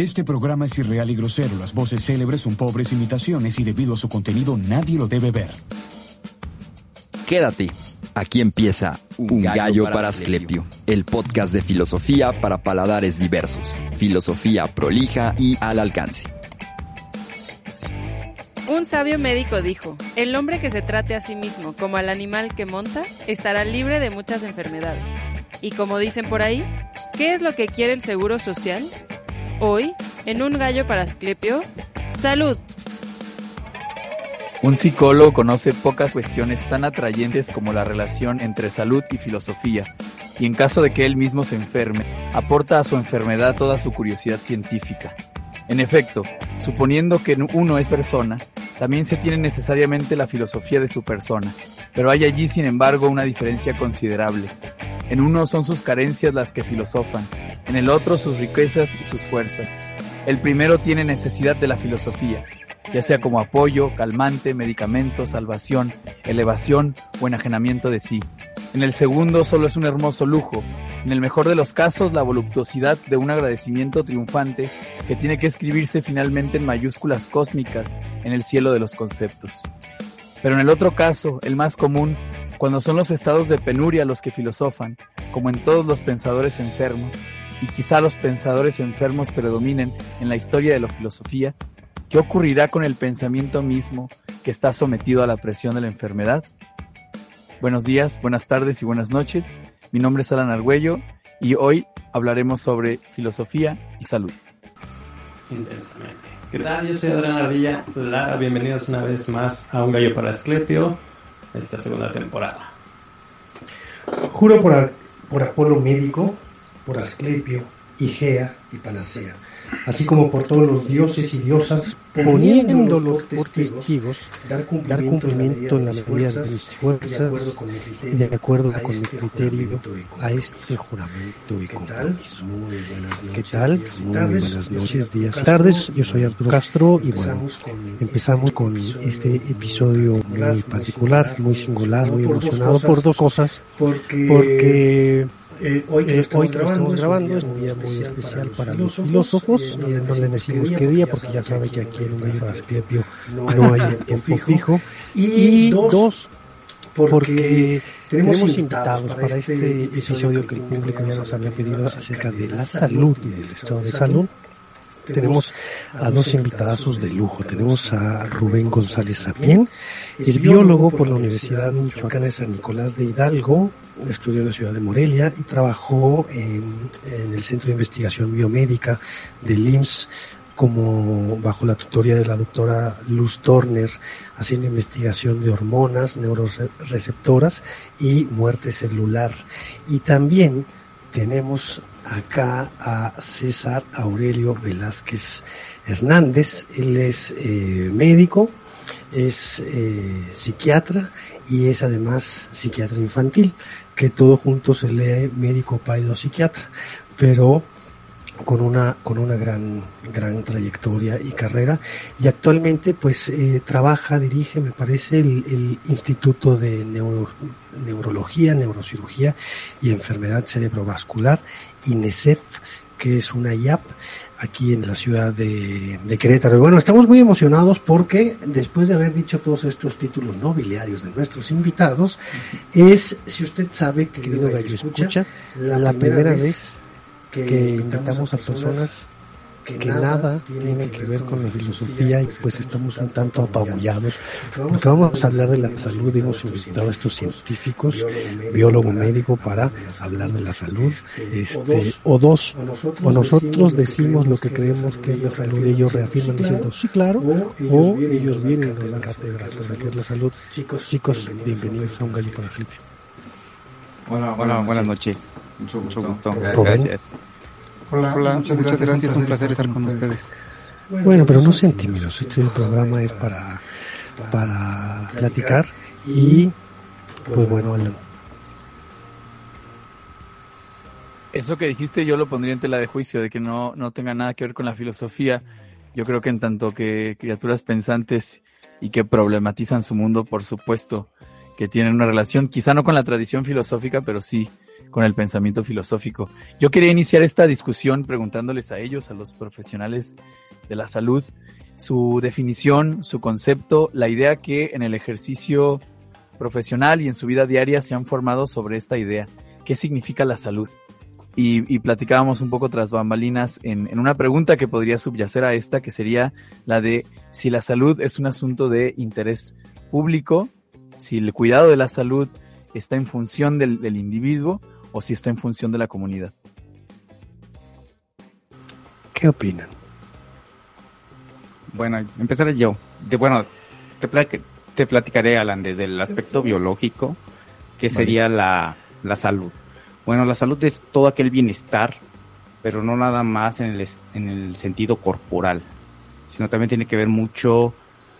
Este programa es irreal y grosero. Las voces célebres son pobres imitaciones y debido a su contenido nadie lo debe ver. Quédate. Aquí empieza Un gallo, para Asclepio, el podcast de filosofía para paladares diversos. Filosofía prolija y al alcance. Un sabio médico dijo, el hombre que se trate a sí mismo como al animal que monta estará libre de muchas enfermedades. Y como dicen por ahí, ¿qué es lo que quiere el Seguro Social? Hoy, en Un gallo para Asclepio, salud. Un psicólogo conoce pocas cuestiones tan atrayentes como la relación entre salud y filosofía, y en caso de que él mismo se enferme, aporta a su enfermedad toda su curiosidad científica. En efecto, suponiendo que uno es persona, también se tiene necesariamente la filosofía de su persona, pero hay allí sin embargo una diferencia considerable. En uno son sus carencias las que filosofan, en el otro sus riquezas y sus fuerzas. El primero tiene necesidad de la filosofía, ya sea como apoyo, calmante, medicamento, salvación, elevación o enajenamiento de sí. En el segundo solo es un hermoso lujo, en el mejor de los casos la voluptuosidad de un agradecimiento triunfante que tiene que escribirse finalmente en mayúsculas cósmicas en el cielo de los conceptos. Pero en el otro caso, el más común, cuando son los estados de penuria los que filosofan, como en todos los pensadores enfermos, y quizá los pensadores enfermos predominen en la historia de la filosofía, ¿qué ocurrirá con el pensamiento mismo que está sometido a la presión de la enfermedad? Buenos días, buenas tardes y buenas noches. Mi nombre es Alan Argüello y hoy hablaremos sobre filosofía y salud. ¿Qué tal? Yo soy Adrián Ardilla Lara. Bienvenidos una vez más a Un Gallo para Asclepio, esta segunda temporada. Juro por, por Apolo médico, por Asclepio, Igea y Panacea así como por todos los dioses y diosas, poniéndolos por testigos, dar cumplimiento en la medida de mis fuerzas y de acuerdo con mi criterio a este juramento y compromiso. ¿Qué tal? Muy buenas noches, días, tardes. Yo soy Arturo Castro y bueno, empezamos con este episodio muy particular, muy singular, muy emocionado por dos cosas. Porque eh, hoy que, estamos, grabando, es un día muy especial para los filósofos. Eh, no le decimos qué día porque ya sabe que aquí en un gallo Asclepio no hay un tiempo fijo. Y, dos, porque tenemos invitados para este, este episodio que el público ya nos había pedido acerca de la salud y del estado de salud tenemos a dos invitadazos de lujo. Tenemos a Rubén González Sapien, es biólogo por la Universidad Michoacana de San Nicolás de Hidalgo, estudió en la ciudad de Morelia y trabajó en, el Centro de Investigación Biomédica del IMSS como bajo la tutoría de la doctora Luz Turner, haciendo investigación de hormonas, neuroreceptoras y muerte celular. Y también tenemos acá a César Aurelio Velázquez Hernández. Él es eh, médico, es eh, psiquiatra y es además psiquiatra infantil, que todo junto se lee médico paido psiquiatra, pero con una con una gran gran trayectoria y carrera. Y actualmente pues eh, trabaja dirige me parece el, el Instituto de Neurología Neurocirugía y Enfermedad Cerebrovascular INESEF que es una IAP aquí en la ciudad de, de, Querétaro. Y bueno, estamos muy emocionados porque después de haber dicho todos estos títulos nobiliarios de nuestros invitados, es, si usted sabe, querido Gallo Escucha, la, primera vez que invitamos a personas que nada tiene que ver con la filosofía y pues estamos un tanto apabullados porque vamos a hablar de la salud y hemos invitado a estos científicos, biólogo médico para hablar de la salud, este, o dos, o nosotros decimos lo que creemos que es la salud y ellos reafirman diciendo sí claro, o ellos vienen de la cátedra sobre qué es la salud. Chicos, bienvenidos a un gallo para Hola, hola, buenas noches. Mucho, mucho gusto. Gracias. Hola, muchas, gracias, un placer estar con ustedes. Bueno, pero no sean tímidos, este programa es para, para platicar y pues bueno, Eso que dijiste yo lo pondría en tela de juicio, de que no, no tenga nada que ver con la filosofía. Yo creo que en tanto que criaturas pensantes y que problematizan su mundo, por supuesto, que tienen una relación, quizá no con la tradición filosófica, pero sí con el pensamiento filosófico. Yo quería iniciar esta discusión preguntándoles a ellos, a los profesionales de la salud, su definición, su concepto, la idea que en el ejercicio profesional y en su vida diaria se han formado sobre esta idea. ¿Qué significa la salud? Y, platicábamos un poco tras bambalinas en, una pregunta que podría subyacer a esta, que sería la de si la salud es un asunto de interés público, si el cuidado de la salud está en función del individuo o si está en función de la comunidad. ¿Qué opinan? Bueno, empezaré yo. De, bueno, te, te platicaré, Alan, desde el aspecto biológico, que sería la, la salud. Bueno, la salud es todo aquel bienestar, pero no nada más en el, en el sentido corporal, sino también tiene que ver mucho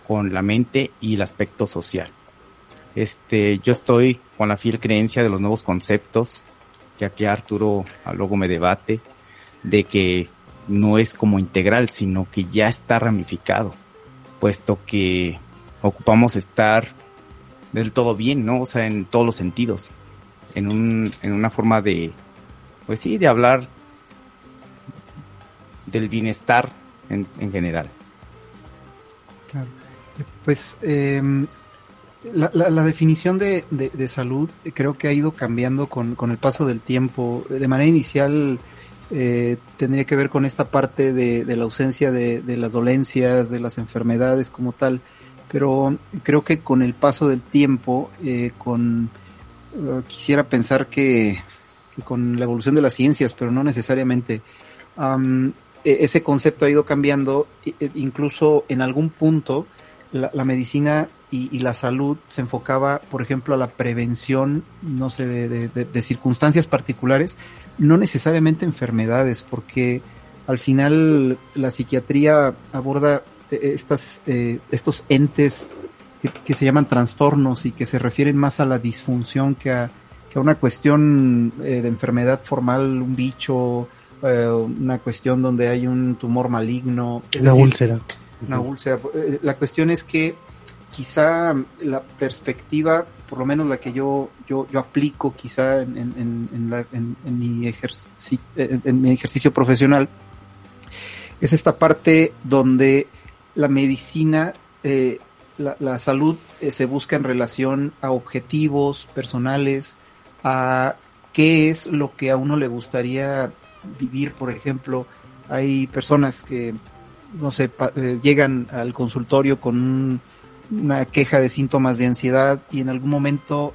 con la mente y el aspecto social. Este, yo estoy con la fiel creencia de los nuevos conceptos, que Arturo luego me debate, de que no es como integral, sino que ya está ramificado, puesto que ocupamos estar del todo bien, ¿no? O sea, en todos los sentidos en, un, en una forma de, pues sí, de hablar del bienestar en, en general. Claro. Pues em, la, la, definición de, de, salud creo que ha ido cambiando con, con, el paso del tiempo. De manera inicial eh, tendría que ver con esta parte de, la ausencia de, las dolencias, de las enfermedades como tal, pero creo que con el paso del tiempo, eh, con eh, quisiera pensar que, con la evolución de las ciencias, pero no necesariamente. E, ese concepto ha ido cambiando, e, incluso en algún punto la, medicina y, la salud se enfocaba, por ejemplo, a la prevención, no sé, de, circunstancias particulares, no necesariamente enfermedades, porque al final la psiquiatría aborda eh, estas, eh, estos entes que, se llaman trastornos y que se refieren más a la disfunción que a, que a una cuestión eh, de enfermedad formal, un bicho, eh, una cuestión donde hay un tumor maligno. una úlcera. Una úlcera. Eh, la cuestión es que quizá la perspectiva, por lo menos la que yo, yo, aplico quizá en, en, en, la, en mi, en mi ejercicio profesional, es esta parte donde la medicina eh, la, salud eh, se busca en relación a objetivos personales, a qué es lo que a uno le gustaría vivir, por ejemplo. Hay personas que, no sé, eh, llegan al consultorio con una queja de síntomas de ansiedad y en algún momento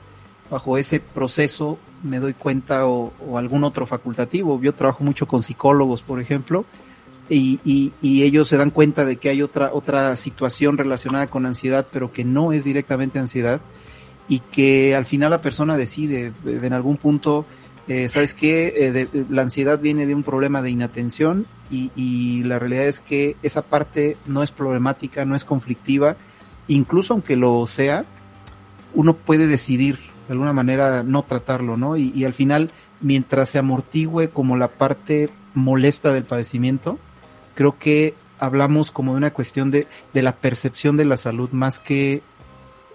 bajo ese proceso me doy cuenta o algún otro facultativo. Yo trabajo mucho con psicólogos, por ejemplo, y, y, ellos se dan cuenta de que hay otra, otra situación relacionada con ansiedad, pero que no es directamente ansiedad, y que al final la persona decide en algún punto, eh, ¿sabes qué? Eh, la ansiedad viene de un problema de inatención y la realidad es que esa parte no es problemática, no es conflictiva, incluso aunque lo sea, uno puede decidir de alguna manera no tratarlo, ¿no? Y, y al final, mientras se amortigüe como la parte molesta del padecimiento, creo que hablamos como de una cuestión de, de la percepción de la salud más que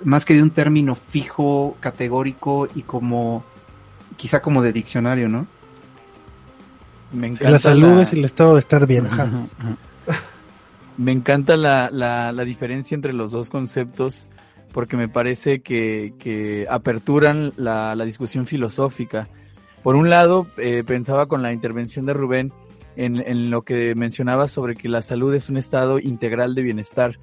más que de un término fijo, categórico y como quizá como de diccionario, ¿no? Me encanta la salud es el estado de estar bien. Me encanta la, la, la, diferencia entre los dos conceptos porque me parece que, que aperturan la, la, discusión filosófica. Por un lado, eh, pensaba con la intervención de Rubén en, lo que mencionaba sobre que la salud es un estado integral de bienestar.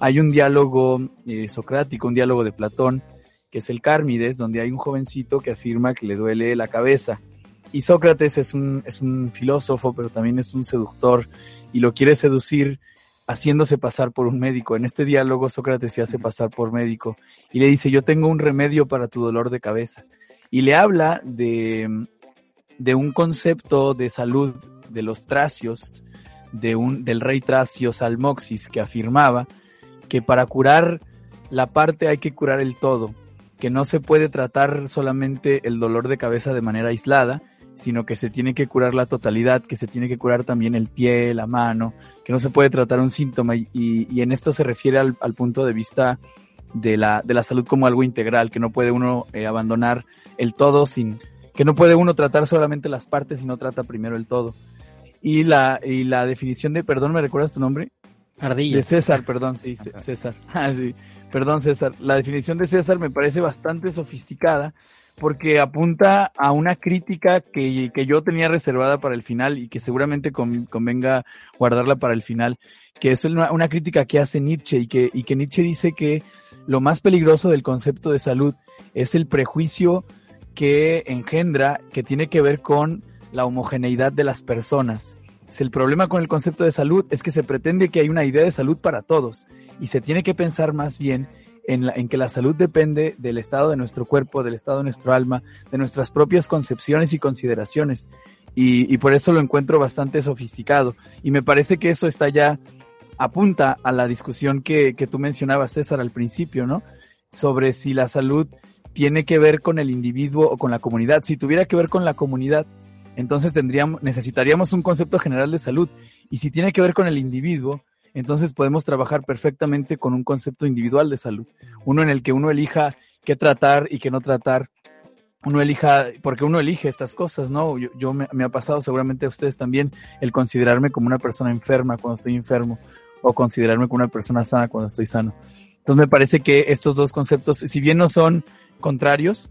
Hay un diálogo eh, socrático, un diálogo de Platón, que es el Cármides, donde hay un jovencito que afirma que le duele la cabeza. Y Sócrates es un, es un filósofo, pero también es un seductor, y lo quiere seducir haciéndose pasar por un médico. En este diálogo Sócrates se hace pasar por médico y le dice, yo tengo un remedio para tu dolor de cabeza. Y le habla de, de un concepto de salud de los tracios, de un, del rey tracio Salmoxis, que afirmaba que para curar la parte hay que curar el todo, que no se puede tratar solamente el dolor de cabeza de manera aislada, sino que se tiene que curar la totalidad, que se tiene que curar también el pie, la mano, que no se puede tratar un síntoma y, y en esto se refiere al, al, punto de vista de la, de la salud como algo integral, que no puede uno eh, abandonar el todo sin, que no puede uno tratar solamente las partes, sino trata primero el todo. Y la, y la definición de, perdón, ¿me recuerdas tu nombre? Ardilla. De César, perdón, sí, César. Ah, sí. Perdón, César. La definición de César me parece bastante sofisticada porque apunta a una crítica que, que yo tenía reservada para el final y que seguramente convenga guardarla para el final, que es una, una, crítica que hace Nietzsche y que, y que Nietzsche dice que lo más peligroso del concepto de salud es el prejuicio que engendra, que tiene que ver con la homogeneidad de las personas. Si el problema con el concepto de salud es que se pretende que hay una idea de salud para todos y se tiene que pensar más bien en, en, que la salud depende del estado de nuestro cuerpo, del estado de nuestro alma, de nuestras propias concepciones y consideraciones. Y, y, por eso lo encuentro bastante sofisticado. Y me parece que eso está ya, apunta a la discusión que, que tú mencionabas, César, al principio, ¿no? Sobre si la salud tiene que ver con el individuo o con la comunidad. Si tuviera que ver con la comunidad, entonces tendríamos, necesitaríamos un concepto general de salud. Y si tiene que ver con el individuo, entonces podemos trabajar perfectamente con un concepto individual de salud. Uno en el que uno elija qué tratar y qué no tratar. Uno elija, porque uno elige estas cosas, ¿no? Yo, me, ha pasado, seguramente a ustedes también, el considerarme como una persona enferma cuando estoy enfermo o considerarme como una persona sana cuando estoy sano. Entonces me parece que estos dos conceptos, si bien no son contrarios,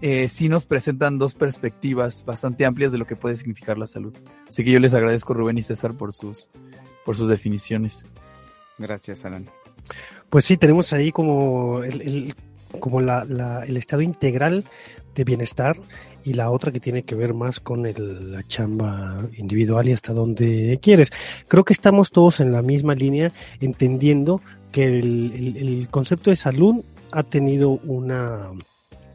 eh, sí nos presentan dos perspectivas bastante amplias de lo que puede significar la salud. Así que yo les agradezco Rubén y César por sus, por sus definiciones. Gracias, Alan. Pues sí, tenemos ahí como el, el como la, la, el estado integral de bienestar y la otra que tiene que ver más con el, la chamba individual y hasta donde quieres. Creo que estamos todos en la misma línea entendiendo que el, el, el concepto de salud ha tenido una,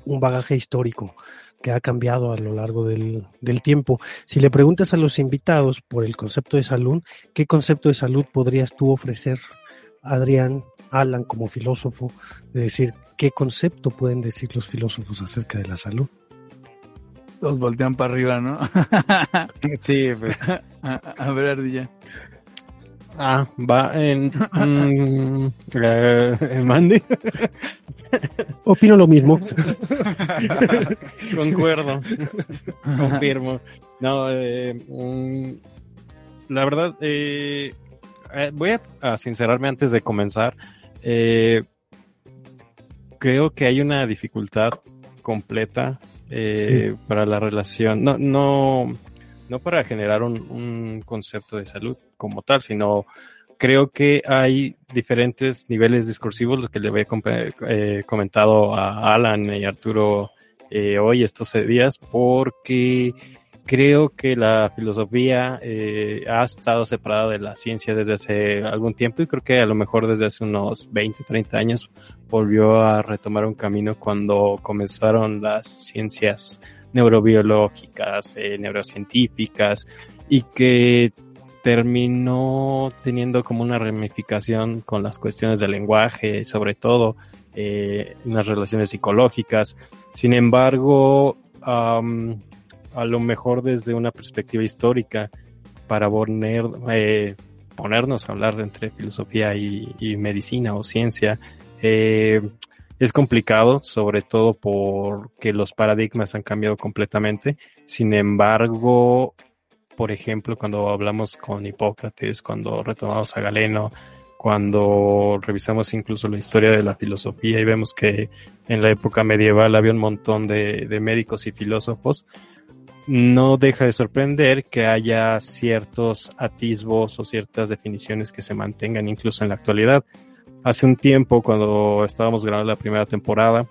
un bagaje histórico que ha cambiado a lo largo del, del, tiempo. Si le preguntas a los invitados por el concepto de salud, ¿qué concepto de salud podrías tú ofrecer, Adrián, Alan, como filósofo, de decir qué concepto pueden decir los filósofos acerca de la salud? Los voltean para arriba, ¿no? sí, pues. A, a ver, Ardilla. Ah, va en. Mm, eh, Mandy. Opino lo mismo. Concuerdo. Confirmo. No, eh, mm, la verdad, eh, voy a, a, sincerarme antes de comenzar. creo que hay una dificultad completa sí. para la relación. No, no, no para generar un, concepto de salud como tal, sino creo que hay diferentes niveles discursivos, lo que le había eh, comentado a Alan y Arturo eh, hoy, estos días, porque creo que la filosofía eh, ha estado separada de la ciencia desde hace algún tiempo y creo que a lo mejor desde hace unos 20, 30 años volvió a retomar un camino cuando comenzaron las ciencias neurobiológicas, eh, neurocientíficas y que terminó teniendo como una ramificación con las cuestiones del lenguaje, sobre todo eh, en las relaciones psicológicas. Sin embargo, um, a lo mejor desde una perspectiva histórica, para poner, eh, ponernos a hablar entre filosofía y, y medicina o ciencia, eh, es complicado, sobre todo porque los paradigmas han cambiado completamente. Sin embargo, por ejemplo, cuando hablamos con Hipócrates, cuando retomamos a Galeno, cuando revisamos incluso la historia de la filosofía y vemos que en la época medieval había un montón de, de médicos y filósofos, no deja de sorprender que haya ciertos atisbos o ciertas definiciones que se mantengan incluso en la actualidad. Hace un tiempo, cuando estábamos grabando la primera temporada,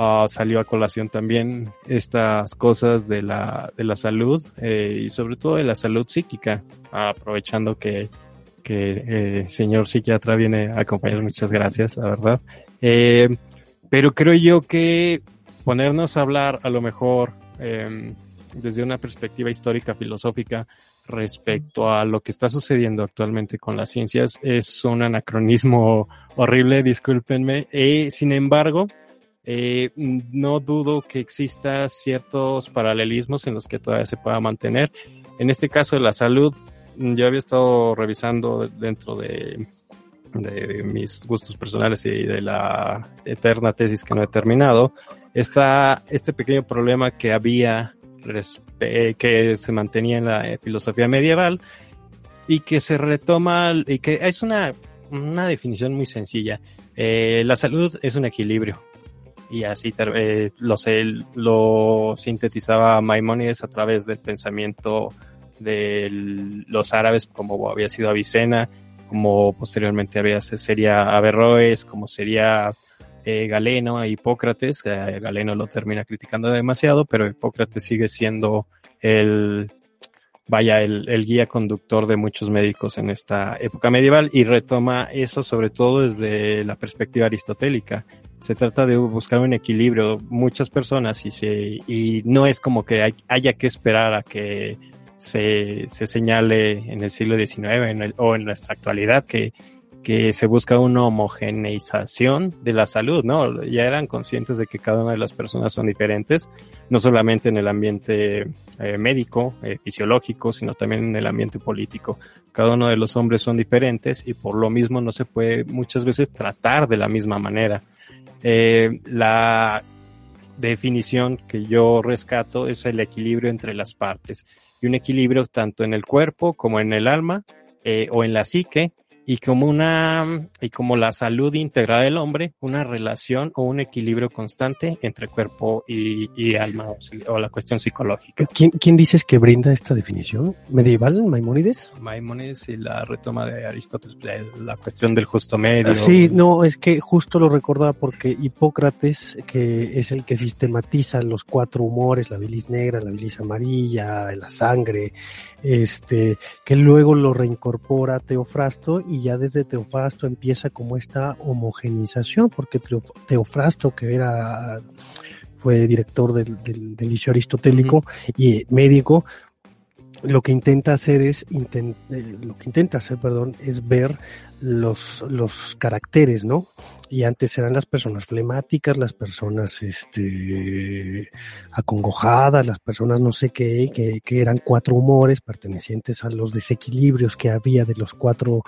Uh, salió a colación también estas cosas de la, de la salud eh, y sobre todo de la salud psíquica, aprovechando que, que el eh, señor psiquiatra viene a acompañar. Muchas gracias, la verdad. Eh, pero creo yo que ponernos a hablar a lo mejor eh, desde una perspectiva histórica, filosófica, respecto a lo que está sucediendo actualmente con las ciencias es un anacronismo horrible, discúlpenme. Eh, sin embargo, eh, no dudo que exista ciertos paralelismos en los que todavía se pueda mantener. En este caso de la salud, yo había estado revisando dentro de, de mis gustos personales y de la eterna tesis que no he terminado, está este pequeño problema que había, que se mantenía en la eh, filosofía medieval y que se retoma, y que es una, una definición muy sencilla. Eh, la salud es un equilibrio. Y así eh, lo, lo sintetizaba Maimonides a través del pensamiento de los árabes, como había sido Avicena, como posteriormente había, sería Averroes, como sería eh, Galeno e Hipócrates. Eh, Galeno lo termina criticando demasiado, pero Hipócrates sigue siendo el, vaya, el, guía conductor de muchos médicos en esta época medieval y retoma eso sobre todo desde la perspectiva aristotélica. Se trata de buscar un equilibrio. Muchas personas y, se, y no es como que haya que esperar a que se, se señale en el siglo XIX o en nuestra actualidad que, que se busca una homogeneización de la salud, ¿no? Ya eran conscientes de que cada una de las personas son diferentes, no solamente en el ambiente eh, médico, eh, fisiológico, sino también en el ambiente político. Cada uno de los hombres son diferentes y por lo mismo no se puede muchas veces tratar de la misma manera. Eh, la definición que yo rescato es el equilibrio entre las partes y un equilibrio tanto en el cuerpo como en el alma o en la psique y como una y como la salud íntegra del hombre, una relación o un equilibrio constante entre cuerpo y, y alma o, la cuestión psicológica. ¿Quién, ¿Quién dices que brinda esta definición? ¿Medieval? ¿Maimónides? Maimónides y la retoma de Aristóteles, la cuestión del justo medio. Sí, no, es que justo lo recordaba porque Hipócrates, que es el que sistematiza los cuatro humores, la bilis negra, la bilis amarilla, la sangre, este, que luego lo reincorpora Teofrasto y ya desde Teofrasto empieza como esta homogenización, porque Teofrasto, que era fue director del, del, del liceo aristotélico y médico, lo que intenta hacer es intent, eh, lo que intenta hacer, perdón, es ver los, los caracteres, ¿no? Y antes eran las personas flemáticas, las personas este acongojadas, las personas no sé qué, que, que eran cuatro humores pertenecientes a los desequilibrios que había de los cuatro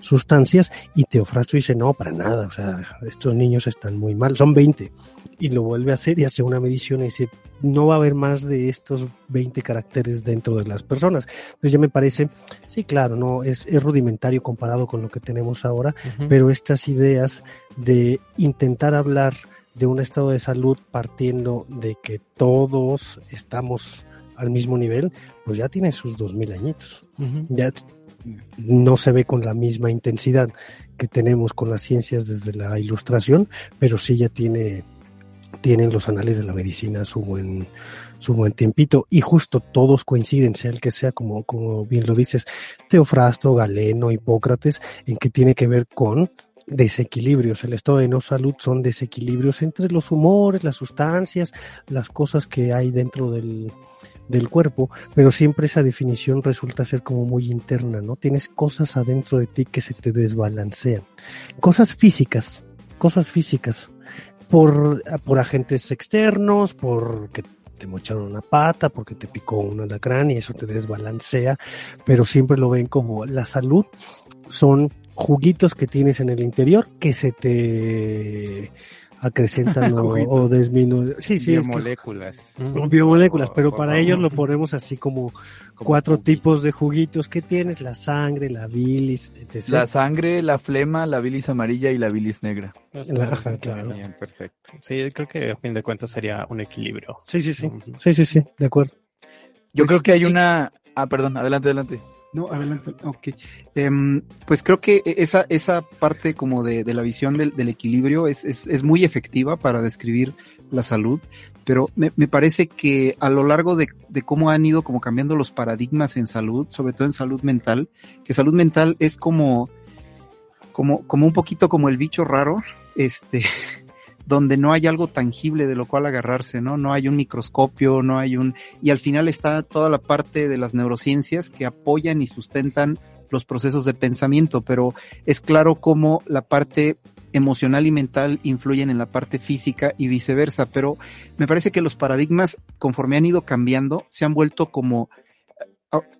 sustancias, y Teofrasto dice, no, para nada, o sea, estos niños están muy mal, son 20, y lo vuelve a hacer y hace una medición y dice, no va a haber más de estos 20 caracteres dentro de las personas. Entonces ya me parece, sí, claro, no es, es rudimentario comparado con lo que tenemos ahora, uh -huh. pero estas ideas de intentar hablar de un estado de salud partiendo de que todos estamos al mismo nivel, pues ya tiene sus dos mil añitos. Uh -huh. Ya no se ve con la misma intensidad que tenemos con las ciencias desde la ilustración, pero sí ya tiene tienen los anales de la medicina su buen su buen tiempito y justo todos coinciden, sea el que sea, como, como bien lo dices, Teofrasto, Galeno, Hipócrates, en que tiene que ver con desequilibrios. El estado de no salud son desequilibrios entre los humores, las sustancias, las cosas que hay dentro del, del cuerpo, pero siempre esa definición resulta ser como muy interna, ¿no? Tienes cosas adentro de ti que se te desbalancean. Cosas físicas, cosas físicas por, por agentes externos, porque te mocharon una pata, porque te picó un alacrán y eso te desbalancea, pero siempre lo ven como la salud. Son juguitos que tienes en el interior que se te acrecentan o, o disminuyen. Sí, sí, biomoléculas. Es que, biomoléculas, pero para ellos lo ponemos así como, como cuatro juguito. tipos de juguitos que tienes, la sangre, la bilis, etc. La sangre, la flema, la bilis amarilla y la bilis negra. La, ajá, claro. Bien, perfecto. Sí, creo que a fin de cuentas sería un equilibrio. Sí, sí, sí. Sí, sí, sí, de acuerdo. Yo pues, creo que hay una... Ah, perdón, adelante, adelante. No, adelante. Ok. Um, pues creo que esa, esa parte como de, de la visión del, del equilibrio es, es, es, muy efectiva para describir la salud, pero me, me parece que a lo largo de, de, cómo han ido como cambiando los paradigmas en salud, sobre todo en salud mental, que salud mental es como, como, como un poquito como el bicho raro, este, donde no hay algo tangible de lo cual agarrarse, ¿no? No hay un microscopio, no hay un... Y al final está toda la parte de las neurociencias que apoyan y sustentan los procesos de pensamiento, pero es claro cómo la parte emocional y mental influyen en la parte física y viceversa, pero me parece que los paradigmas, conforme han ido cambiando, se han vuelto como...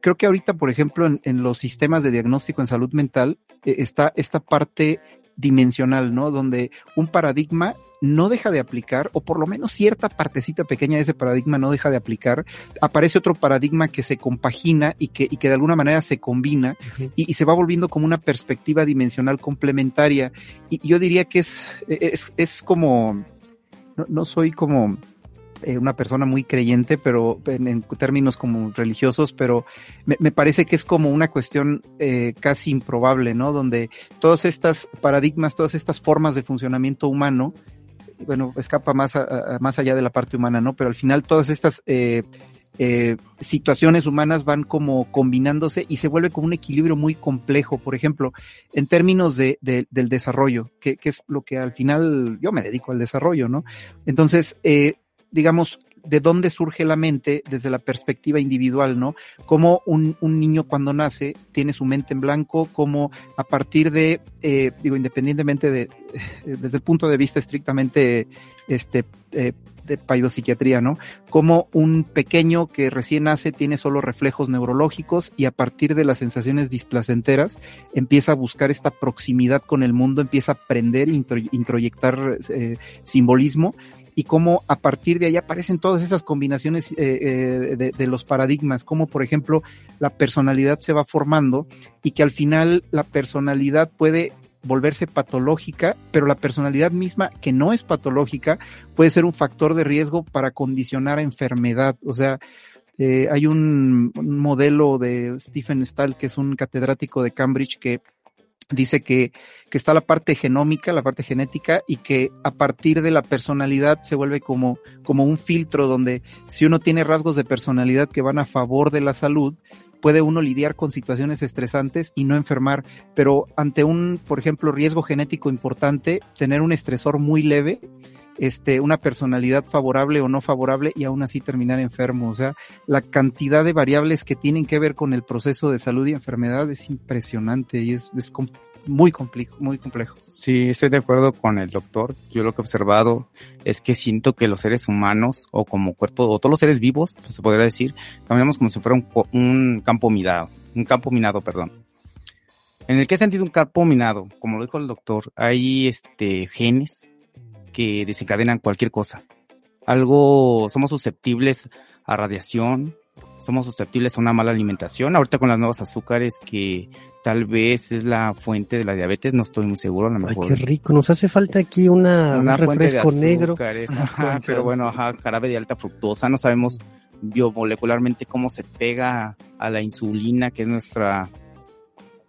Creo que ahorita, por ejemplo, en, en los sistemas de diagnóstico en salud mental, eh, está esta parte dimensional, ¿no? Donde un paradigma no deja de aplicar, o por lo menos cierta partecita pequeña de ese paradigma no deja de aplicar, aparece otro paradigma que se compagina y que, y que de alguna manera se combina y, y, se va volviendo como una perspectiva dimensional complementaria. Y yo diría que es, es, es como, no, no soy como eh, una persona muy creyente, pero en, en términos como religiosos, pero me, me, parece que es como una cuestión eh, casi improbable, ¿no? Donde todas estas paradigmas, todas estas formas de funcionamiento humano, bueno, escapa más, a, más allá de la parte humana, ¿no? Pero al final todas estas eh, eh, situaciones humanas van como combinándose y se vuelve como un equilibrio muy complejo, por ejemplo, en términos de, de del desarrollo, que, que, es lo que al final yo me dedico al desarrollo, ¿no? Entonces, eh, digamos, de dónde surge la mente desde la perspectiva individual, ¿no? Como un, un niño cuando nace tiene su mente en blanco, como a partir de, eh, digo, independientemente de, desde el punto de vista estrictamente, este, eh, de paidopsiquiatría, ¿no? Como un pequeño que recién nace tiene solo reflejos neurológicos y a partir de las sensaciones displacenteras empieza a buscar esta proximidad con el mundo, empieza a aprender, intro, introyectar eh, simbolismo y cómo a partir de ahí aparecen todas esas combinaciones eh, eh, de, los paradigmas, como por ejemplo la personalidad se va formando y que al final la personalidad puede volverse patológica, pero la personalidad misma que no es patológica puede ser un factor de riesgo para condicionar a enfermedad. O sea, eh, hay un, un, modelo de Stephen Stahl, que es un catedrático de Cambridge, que dice que, que está la parte genómica, la parte genética, y que a partir de la personalidad se vuelve como, como un filtro donde si uno tiene rasgos de personalidad que van a favor de la salud, puede uno lidiar con situaciones estresantes y no enfermar, pero ante un, por ejemplo, riesgo genético importante, tener un estresor muy leve, este, una personalidad favorable o no favorable y aún así terminar enfermo. O sea, la cantidad de variables que tienen que ver con el proceso de salud y enfermedad es impresionante y es, es muy complejo, muy complejo. Sí, estoy de acuerdo con el doctor. Yo lo que he observado es que siento que los seres humanos o como cuerpo, o todos los seres vivos, pues se podría decir, caminamos como si fuera un, un campo minado, un campo minado, perdón. En el que he sentido un campo minado, como lo dijo el doctor, hay este genes que desencadenan cualquier cosa. Algo, somos susceptibles a radiación, somos susceptibles a una mala alimentación. Ahorita con las nuevas azúcares que tal vez es la fuente de la diabetes, no estoy muy seguro, a lo mejor. Ay, qué rico, nos hace falta aquí una, una un refresco negro. Ajá, pero bueno, ajá, jarabe de alta fructosa, no sabemos biomolecularmente cómo se pega a la insulina, que es nuestra,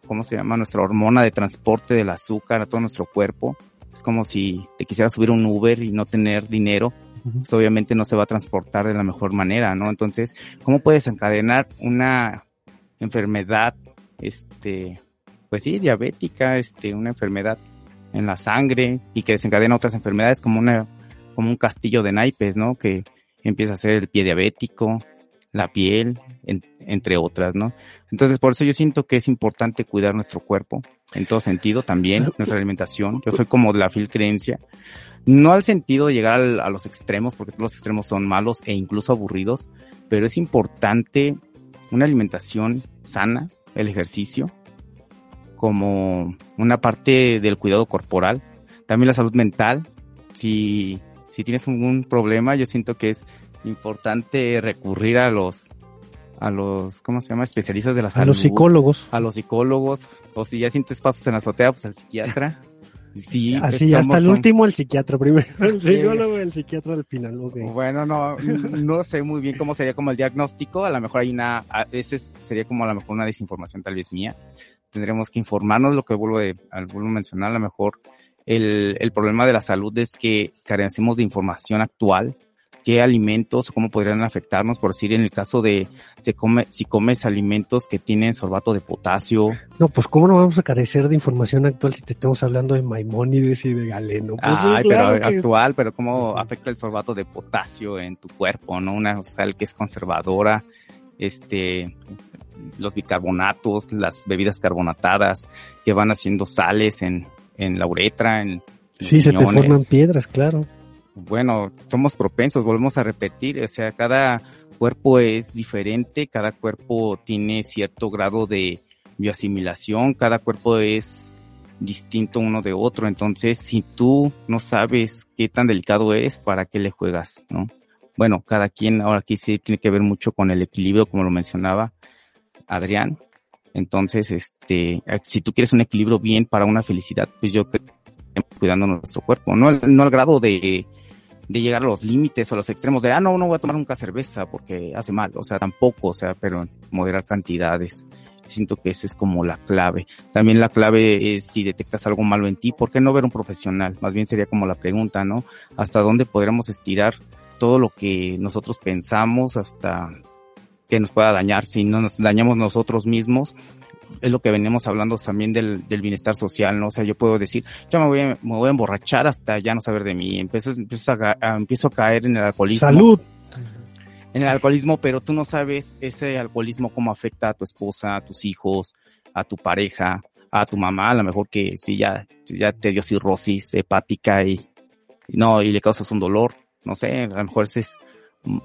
¿cómo se llama? Nuestra hormona de transporte del azúcar a todo nuestro cuerpo. Es como si te quisieras subir un Uber y no tener dinero, pues obviamente no se va a transportar de la mejor manera, ¿no? Entonces, ¿cómo puedes encadenar una enfermedad, este, pues sí, diabética, este, una enfermedad en la sangre y que desencadena otras enfermedades como una, como un castillo de naipes, ¿no? Que empieza a ser el pie diabético, la piel, en, entre otras, ¿no? Entonces, por eso yo siento que es importante cuidar nuestro cuerpo, en todo sentido, también nuestra alimentación. Yo soy como de la fiel creencia, no al sentido de llegar al, a los extremos, porque todos los extremos son malos e incluso aburridos, pero es importante una alimentación sana, el ejercicio, como una parte del cuidado corporal, también la salud mental. Si, si tienes algún problema, yo siento que es importante recurrir a los a los, ¿cómo se llama? Especialistas de la salud. A los psicólogos. A los psicólogos. O si ya sientes pasos en la azotea, pues al psiquiatra. Sí, Así, somos, hasta el último el psiquiatra primero, el sí. psicólogo el psiquiatra al final. Okay. Bueno, no, no sé muy bien cómo sería como el diagnóstico, a lo mejor hay una, ese sería como a lo mejor una desinformación tal vez mía. Tendremos que informarnos, lo que vuelvo, de, vuelvo a mencionar, a lo mejor el, el problema de la salud es que carecemos de información actual, qué alimentos o cómo podrían afectarnos, por decir en el caso de si, come, si comes alimentos que tienen sorbato de potasio. No, pues cómo no vamos a carecer de información actual si te estamos hablando de Maimónides y de Galeno. Pues Ay, sí, claro pero que... actual, pero cómo afecta el sorbato de potasio en tu cuerpo, ¿no? Una sal que es conservadora, este, los bicarbonatos, las bebidas carbonatadas que van haciendo sales en, en la uretra, en, Sí, se te forman piedras, claro bueno, somos propensos, volvemos a repetir, o sea, cada cuerpo es diferente, cada cuerpo tiene cierto grado de bioasimilación, cada cuerpo es distinto uno de otro. Entonces, si tú no sabes qué tan delicado es, ¿para qué le juegas? ¿No? Bueno, cada quien ahora aquí sí tiene que ver mucho con el equilibrio, como lo mencionaba Adrián. Entonces, este, si tú quieres un equilibrio bien para una felicidad, pues yo creo que cuidando nuestro cuerpo, no, no al grado de, de llegar a los límites o los extremos de, ah, no, no voy a tomar nunca cerveza porque hace mal, o sea, tampoco, o sea, pero moderar cantidades. Siento que esa es como la clave. También la clave es si detectas algo malo en ti, ¿por qué no ver un profesional? Más bien sería como la pregunta, ¿no? ¿Hasta dónde podríamos estirar todo lo que nosotros pensamos hasta que nos pueda dañar? Si no nos dañamos nosotros mismos, es lo que venimos hablando también del, del, bienestar social, ¿no? O sea, yo puedo decir, yo me voy, a, me voy a emborrachar hasta ya no saber de mí, empiezo, empiezo, a, a, empiezo a caer en el alcoholismo. Salud. En el alcoholismo, pero tú no sabes ese alcoholismo cómo afecta a tu esposa, a tus hijos, a tu pareja, a tu mamá, a lo mejor que si ya, si ya te dio cirrosis hepática y, y no, y le causas un dolor, no sé, a lo mejor esa es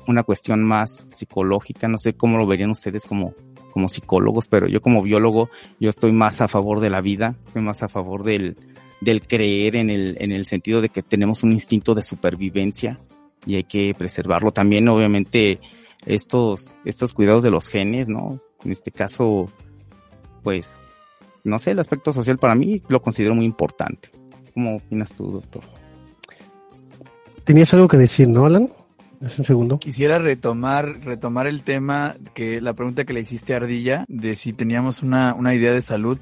una cuestión más psicológica, no sé cómo lo verían ustedes como, como psicólogos, pero yo como biólogo, yo estoy más a favor de la vida, estoy más a favor del, del creer en el, en el sentido de que tenemos un instinto de supervivencia y hay que preservarlo. También, obviamente, estos, estos cuidados de los genes, ¿no? En este caso, pues, no sé, el aspecto social para mí lo considero muy importante. ¿Cómo opinas tú, doctor? Tenías algo que decir, ¿no, Alan? Quisiera retomar, retomar el tema que la pregunta que le hiciste a Ardilla de si teníamos una, una idea de salud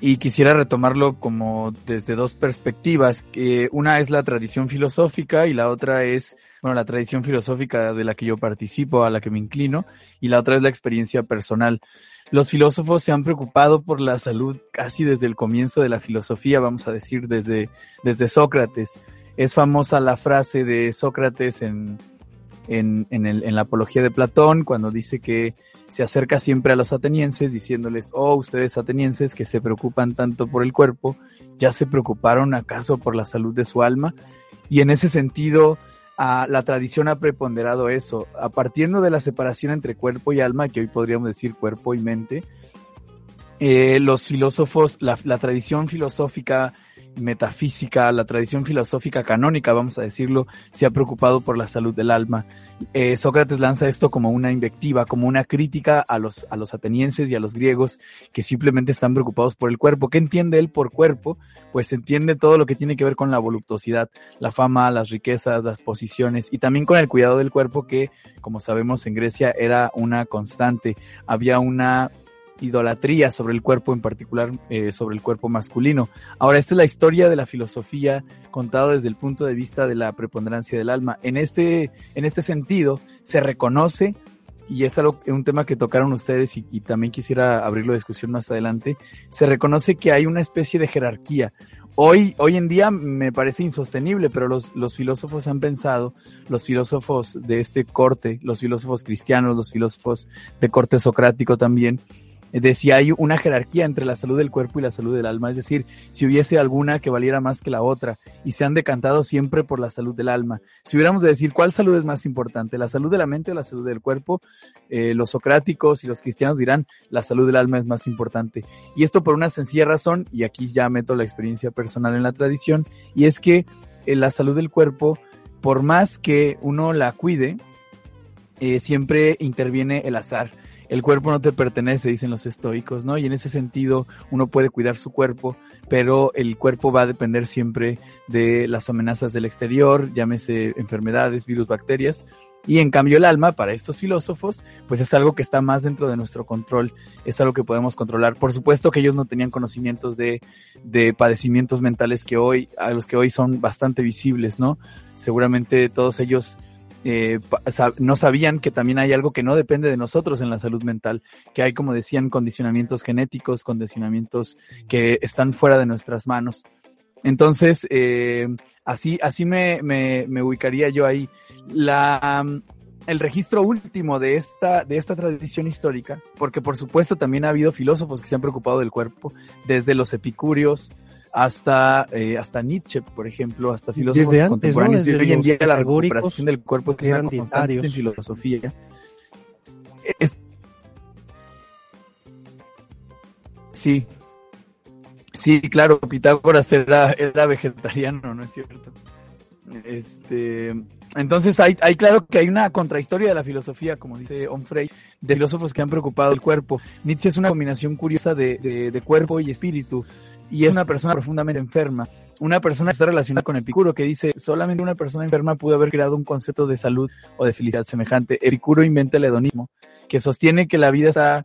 y quisiera retomarlo como desde dos perspectivas, que una es la tradición filosófica y la otra es, bueno, la tradición filosófica de la que yo participo, a la que me inclino, y la otra es la experiencia personal. Los filósofos se han preocupado por la salud casi desde el comienzo de la filosofía, vamos a decir, desde, desde Sócrates. Es famosa la frase de Sócrates en, en, en, el, en la apología de Platón, cuando dice que se acerca siempre a los atenienses diciéndoles, oh, ustedes atenienses que se preocupan tanto por el cuerpo, ¿ya se preocuparon acaso por la salud de su alma? Y en ese sentido, la tradición ha preponderado eso, a partir de la separación entre cuerpo y alma, que hoy podríamos decir cuerpo y mente, eh, los filósofos, la, la tradición filosófica metafísica, la tradición filosófica canónica, vamos a decirlo, se ha preocupado por la salud del alma. Eh, Sócrates lanza esto como una invectiva, como una crítica a los, a los atenienses y a los griegos que simplemente están preocupados por el cuerpo. ¿Qué entiende él por cuerpo? Pues entiende todo lo que tiene que ver con la voluptuosidad, la fama, las riquezas, las posiciones y también con el cuidado del cuerpo que, como sabemos, en Grecia era una constante. Había una idolatría sobre el cuerpo, en particular eh, sobre el cuerpo masculino. Ahora, esta es la historia de la filosofía contada desde el punto de vista de la preponderancia del alma. En este, en este sentido, se reconoce, y es algo, un tema que tocaron ustedes y, y también quisiera abrirlo a discusión más adelante, se reconoce que hay una especie de jerarquía. Hoy, hoy en día me parece insostenible, pero los, los filósofos han pensado, los filósofos de este corte, los filósofos cristianos, los filósofos de corte socrático también, de si hay una jerarquía entre la salud del cuerpo y la salud del alma, es decir, si hubiese alguna que valiera más que la otra y se han decantado siempre por la salud del alma. Si hubiéramos de decir cuál salud es más importante, la salud de la mente o la salud del cuerpo, eh, los socráticos y los cristianos dirán la salud del alma es más importante. Y esto por una sencilla razón, y aquí ya meto la experiencia personal en la tradición, y es que eh, la salud del cuerpo, por más que uno la cuide, eh, siempre interviene el azar el cuerpo no te pertenece, dicen los estoicos, ¿no? Y en ese sentido uno puede cuidar su cuerpo, pero el cuerpo va a depender siempre de las amenazas del exterior, llámese enfermedades, virus, bacterias. Y en cambio el alma, para estos filósofos, pues es algo que está más dentro de nuestro control, es algo que podemos controlar. Por supuesto que ellos no tenían conocimientos de, de padecimientos mentales que hoy, a los que hoy son bastante visibles, ¿no? Seguramente todos ellos eh, no sabían que también hay algo que no depende de nosotros en la salud mental, que hay, como decían, condicionamientos genéticos, condicionamientos que están fuera de nuestras manos. Entonces, eh, así, así me, me, me, ubicaría yo ahí. La, el registro último de esta, de esta tradición histórica, porque por supuesto también ha habido filósofos que se han preocupado del cuerpo, desde los epicúreos, hasta, eh, hasta Nietzsche, por ejemplo, hasta filósofos antes, contemporáneos. ¿no? hoy en día la recuperación del cuerpo que es una constante en filosofía. Es, sí, Sí, claro, Pitágoras era, era vegetariano, ¿no es cierto? Este, entonces hay, hay claro que hay una contrahistoria de la filosofía, como dice Onfray, de filósofos que han preocupado el cuerpo. Nietzsche es una combinación curiosa de, de, de cuerpo y espíritu, y es una persona profundamente enferma. Una persona que está relacionada con Epicuro, que dice, solamente una persona enferma pudo haber creado un concepto de salud o de felicidad semejante. Epicuro inventa el hedonismo, que sostiene que la vida está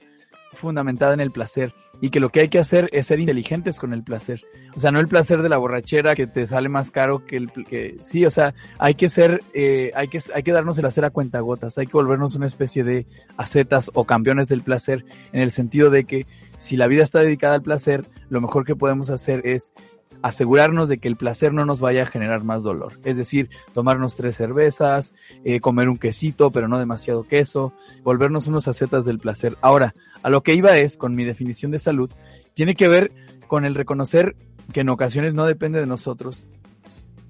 fundamentada en el placer y que lo que hay que hacer es ser inteligentes con el placer. O sea, no el placer de la borrachera que te sale más caro que el que sí, o sea, hay que ser, eh, hay que hay que darnos el hacer a cuentagotas, hay que volvernos una especie de acetas o campeones del placer en el sentido de que si la vida está dedicada al placer, lo mejor que podemos hacer es asegurarnos de que el placer no nos vaya a generar más dolor. Es decir, tomarnos tres cervezas, eh, comer un quesito, pero no demasiado queso, volvernos unos acetas del placer. Ahora, a lo que iba es, con mi definición de salud, tiene que ver con el reconocer que en ocasiones no depende de nosotros,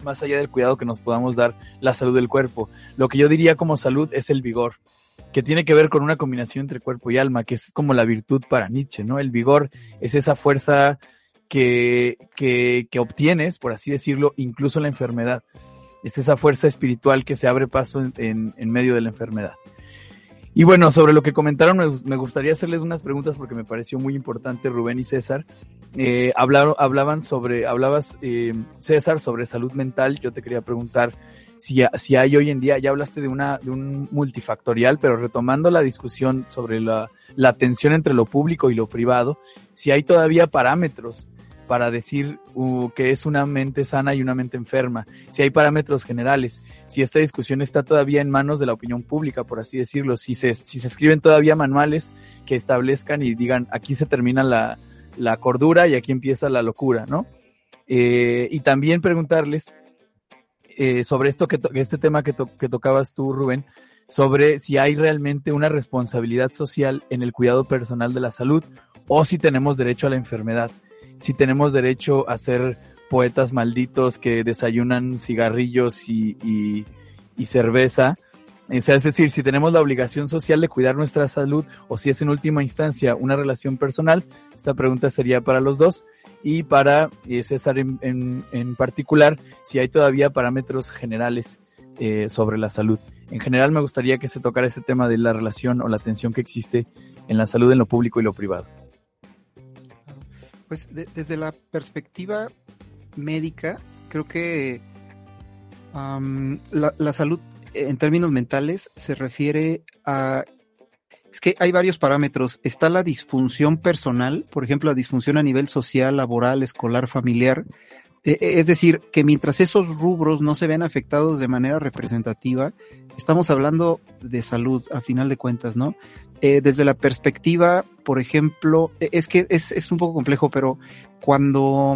más allá del cuidado que nos podamos dar la salud del cuerpo. Lo que yo diría como salud es el vigor que tiene que ver con una combinación entre cuerpo y alma, que es como la virtud para Nietzsche, ¿no? El vigor es esa fuerza que, que, que obtienes, por así decirlo, incluso la enfermedad. Es esa fuerza espiritual que se abre paso en, en, medio de la enfermedad. Y bueno, sobre lo que comentaron, me, me, gustaría hacerles unas preguntas porque me pareció muy importante Rubén y César. Eh, hablaron, hablaban sobre, hablabas, eh, César, sobre salud mental. Yo te quería preguntar si, si hay hoy en día, ya hablaste de una, de un multifactorial, pero retomando la discusión sobre la, la tensión entre lo público y lo privado, si hay todavía parámetros para decir uh, que es una mente sana y una mente enferma, si hay parámetros generales, si esta discusión está todavía en manos de la opinión pública, por así decirlo, si se, si se escriben todavía manuales que establezcan y digan aquí se termina la, la cordura y aquí empieza la locura, ¿no? Eh, y también preguntarles eh, sobre esto que este tema que, que tocabas tú, Rubén, sobre si hay realmente una responsabilidad social en el cuidado personal de la salud o si tenemos derecho a la enfermedad si tenemos derecho a ser poetas malditos que desayunan cigarrillos y, cerveza. Es decir, si tenemos la obligación social de cuidar nuestra salud o si es en última instancia una relación personal, esta pregunta sería para los dos y para eh, César en, en, particular, si hay todavía parámetros generales eh, sobre la salud. En general me gustaría que se tocara ese tema de la relación o la tensión que existe en la salud en lo público y lo privado. Pues de, desde la perspectiva médica, creo que la, la, salud en términos mentales se refiere a... Es que hay varios parámetros. Está la disfunción personal, por ejemplo, la disfunción a nivel social, laboral, escolar, familiar. Es decir, que mientras esos rubros no se ven afectados de manera representativa, estamos hablando de salud, a final de cuentas, ¿no? eh, desde la perspectiva, por ejemplo, e, es que es, es un poco complejo, pero cuando,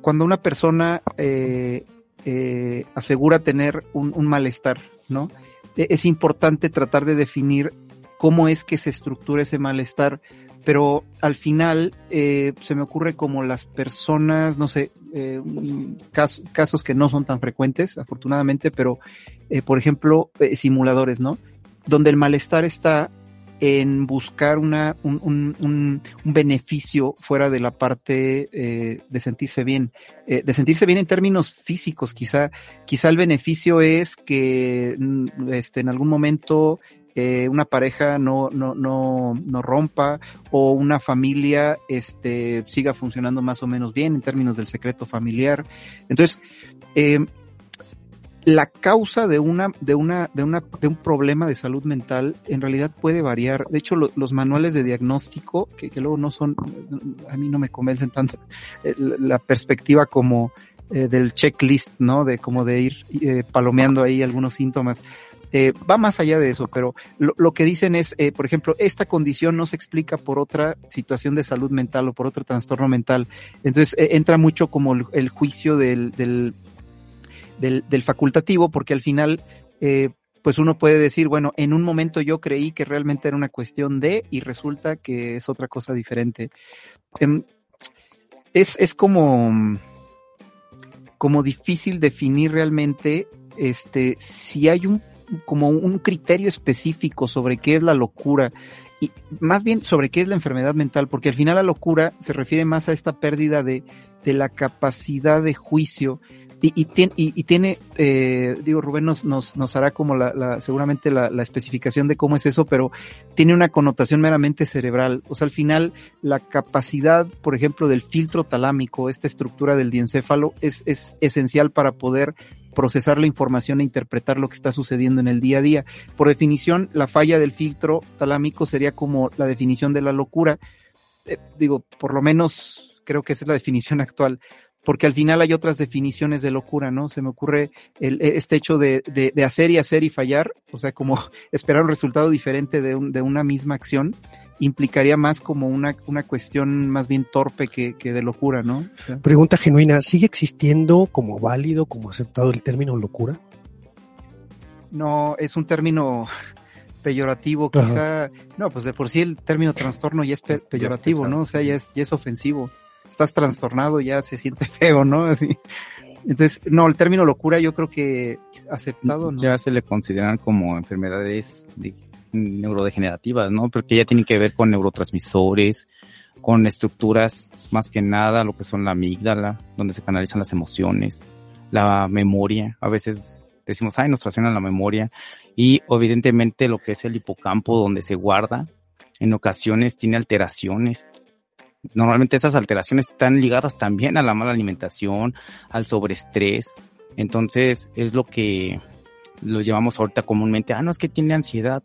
cuando una persona eh, eh, asegura tener un, un, malestar, ¿no? E, es importante tratar de definir cómo es que se estructura ese malestar, pero al final eh, se me ocurre como las personas, no sé, eh, casos, casos que no son tan frecuentes, afortunadamente, pero eh, por ejemplo, simuladores, ¿no? donde el malestar está en buscar una, un, un, un, beneficio fuera de la parte de sentirse bien, de sentirse bien en términos físicos, quizá, quizá el beneficio es que mm, este, en algún momento eh, una pareja no, no, no, no rompa o una familia este, siga funcionando más o menos bien en términos del secreto familiar. Entonces, eh, la causa de una, de una, de una, de un problema de salud mental en realidad puede variar. De hecho, lo, los manuales de diagnóstico, que, que, luego no son, a mí no me convencen tanto, eh, la perspectiva como eh, del checklist, ¿no? De como de ir eh, palomeando ahí algunos síntomas. Eh, va más allá de eso, pero lo, que dicen es, eh, por ejemplo, esta condición no se explica por otra situación de salud mental o por otro trastorno mental. Entonces eh, entra mucho como el, juicio del, del, del, facultativo, porque al final, pues uno puede decir, bueno, en un momento yo creí que realmente era una cuestión de y resulta que es otra cosa diferente. Eh, es, es como, como difícil definir realmente este, si hay un como un criterio específico sobre qué es la locura y más bien sobre qué es la enfermedad mental, porque al final la locura se refiere más a esta pérdida de, de la capacidad de juicio y, y, y, tiene, eh, digo, Rubén nos, nos, nos hará como la, la seguramente la, la, especificación de cómo es eso, pero tiene una connotación meramente cerebral. O sea, al final, la capacidad, por ejemplo, del filtro talámico, esta estructura del diencéfalo, es, es esencial para poder procesar la información e interpretar lo que está sucediendo en el día a día. Por definición, la falla del filtro talámico sería como la definición de la locura. Eh, digo, por lo menos creo que esa es la definición actual porque al final hay otras definiciones de locura, ¿no? Se me ocurre el, este hecho de, hacer y hacer y fallar, o sea, como esperar un resultado diferente de una misma acción, implicaría más como una, una cuestión más bien torpe que, que de locura, ¿no? O sea, Pregunta genuina, ¿sigue existiendo como válido, como aceptado el término locura? No, es un término peyorativo, quizá, Ajá. no, pues de por sí el término trastorno ya es pe peyorativo, ya es ¿no? O sea, ya es, ya es ofensivo estás trastornado, ya se siente feo, ¿no? Así. Entonces, no, el término locura yo creo que aceptado, ¿no? Ya se le consideran como enfermedades de, neurodegenerativas, ¿no? Porque ya tienen que ver con neurotransmisores, con estructuras más que nada, lo que son la amígdala, donde se canalizan las emociones, la memoria, a veces decimos, ay, nos traicionan la memoria, y evidentemente lo que es el hipocampo, donde se guarda, en ocasiones tiene alteraciones, normalmente esas alteraciones están ligadas también a la mala alimentación, al sobreestrés. Entonces es lo que lo llevamos ahorita comúnmente. Ah, no es que tiene ansiedad.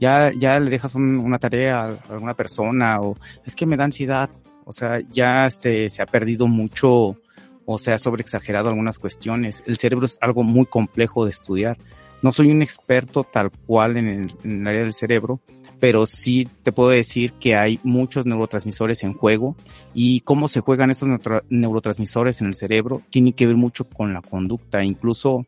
Ya, ya le dejas un, una tarea a alguna persona o es que me da ansiedad. O sea, ya se, se ha perdido mucho o se ha sobreexagerado algunas cuestiones. El cerebro es algo muy complejo de estudiar. No soy un experto tal cual en el, en el área del cerebro, pero sí te puedo decir que hay muchos neurotransmisores en juego y cómo se juegan estos neurotransmisores en el cerebro tiene que ver mucho con la conducta, incluso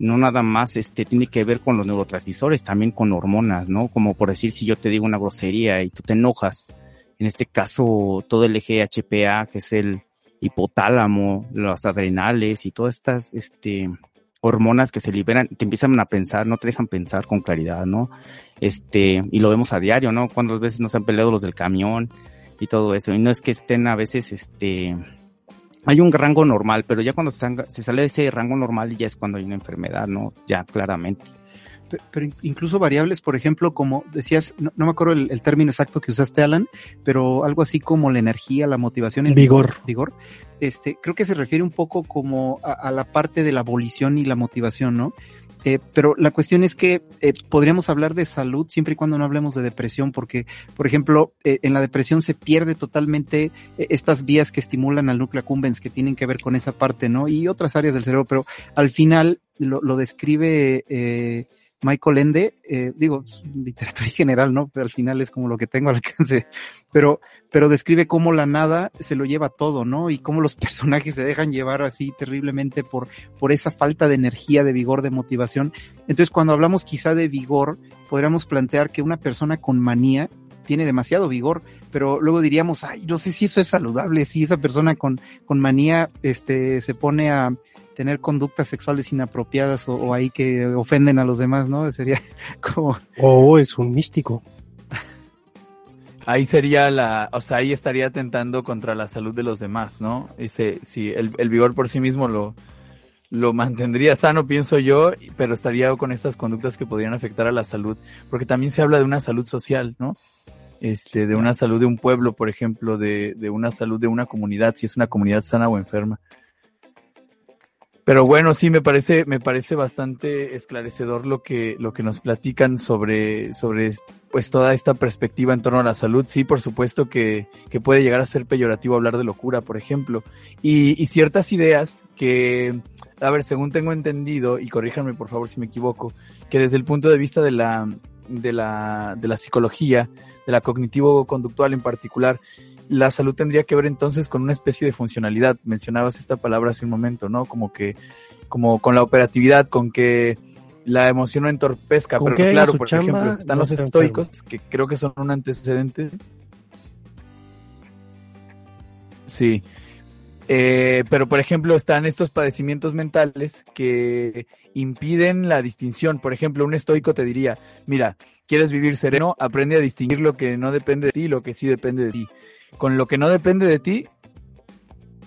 no nada más este tiene que ver con los neurotransmisores, también con hormonas, ¿no? Como por decir si yo te digo una grosería y tú te enojas, en este caso todo el eje HPA, que es el hipotálamo, los adrenales y todas estas este hormonas que se liberan, te empiezan a pensar, no te dejan pensar con claridad, ¿no? Este, y lo vemos a diario, ¿no? Cuántas veces nos han peleado los del camión y todo eso. Y no es que estén a veces, este, hay un rango normal, pero ya cuando se, sale de ese rango normal ya es cuando hay una enfermedad, ¿no? Ya claramente pero incluso variables, por ejemplo, como decías, no, no me acuerdo el, el, término exacto que usaste, Alan, pero algo así como la energía, la motivación, el vigor. vigor este, creo que se refiere un poco como a, a la parte de la abolición y la motivación, ¿no? Eh, pero la cuestión es que eh, podríamos hablar de salud siempre y cuando no hablemos de depresión, porque, por ejemplo, eh, en la depresión se pierde totalmente estas vías que estimulan al núcleo accumbens que tienen que ver con esa parte, ¿no? Y otras áreas del cerebro, pero al final lo, lo describe eh, Michael Ende, eh, digo, literatura en general, ¿no? Pero al final es como lo que tengo al alcance, pero, pero describe cómo la nada se lo lleva todo, ¿no? Y cómo los personajes se dejan llevar así terriblemente por, por esa falta de energía, de vigor, de motivación. Entonces, cuando hablamos quizá de vigor, podríamos plantear que una persona con manía tiene demasiado vigor, pero luego diríamos, ay, no sé si eso es saludable, si esa persona con, con manía, este, se pone a, tener conductas sexuales inapropiadas o, o, ahí que ofenden a los demás, ¿no? Sería como... O oh, es un místico. Ahí sería la, o sea, ahí estaría atentando contra la salud de los demás, ¿no? Ese, sí, el, el vigor por sí mismo lo, lo mantendría sano, pienso yo, pero estaría con estas conductas que podrían afectar a la salud, porque también se habla de una salud social, ¿no? Este, de una salud de un pueblo, por ejemplo, de, de una salud de una comunidad, si es una comunidad sana o enferma. Pero bueno, sí, me parece, me parece bastante esclarecedor lo que, lo que nos platican sobre, sobre, pues toda esta perspectiva en torno a la salud. Sí, por supuesto que, que puede llegar a ser peyorativo hablar de locura, por ejemplo. Y, y ciertas ideas que, a ver, según tengo entendido, y corríjanme por favor si me equivoco, que desde el punto de vista de la, de la, de la psicología, de la cognitivo-conductual en particular, la salud tendría que ver entonces con una especie de funcionalidad. Mencionabas esta palabra hace un momento, ¿no? Como que, como con la operatividad, con que la emoción no entorpezca. Pero claro, por ejemplo, están no los estoicos, enfermo. que creo que son un antecedente. Sí. Eh, pero, por ejemplo, están estos padecimientos mentales que impiden la distinción. Por ejemplo, un estoico te diría, mira, quieres vivir sereno, aprende a distinguir lo que no depende de ti y lo que sí depende de ti. Con lo que no depende de ti,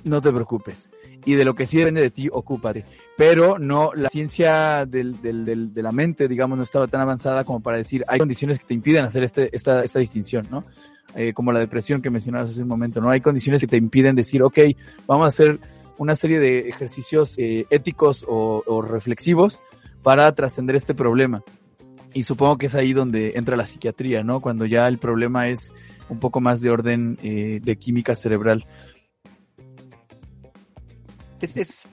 no te preocupes. Y de lo que sí depende de ti, ocúpate. Pero no, la ciencia de la mente, digamos, no estaba tan avanzada como para decir, hay condiciones que te impiden hacer este, esta, distinción, ¿no? Eh, como la depresión que mencionabas hace un momento, ¿no? Hay condiciones que te impiden decir, ok, vamos a hacer una serie de ejercicios eh, éticos o reflexivos para trascender este problema. Y supongo que es ahí donde entra la psiquiatría, ¿no? Cuando ya el problema es un poco más de orden eh, de química cerebral. Es,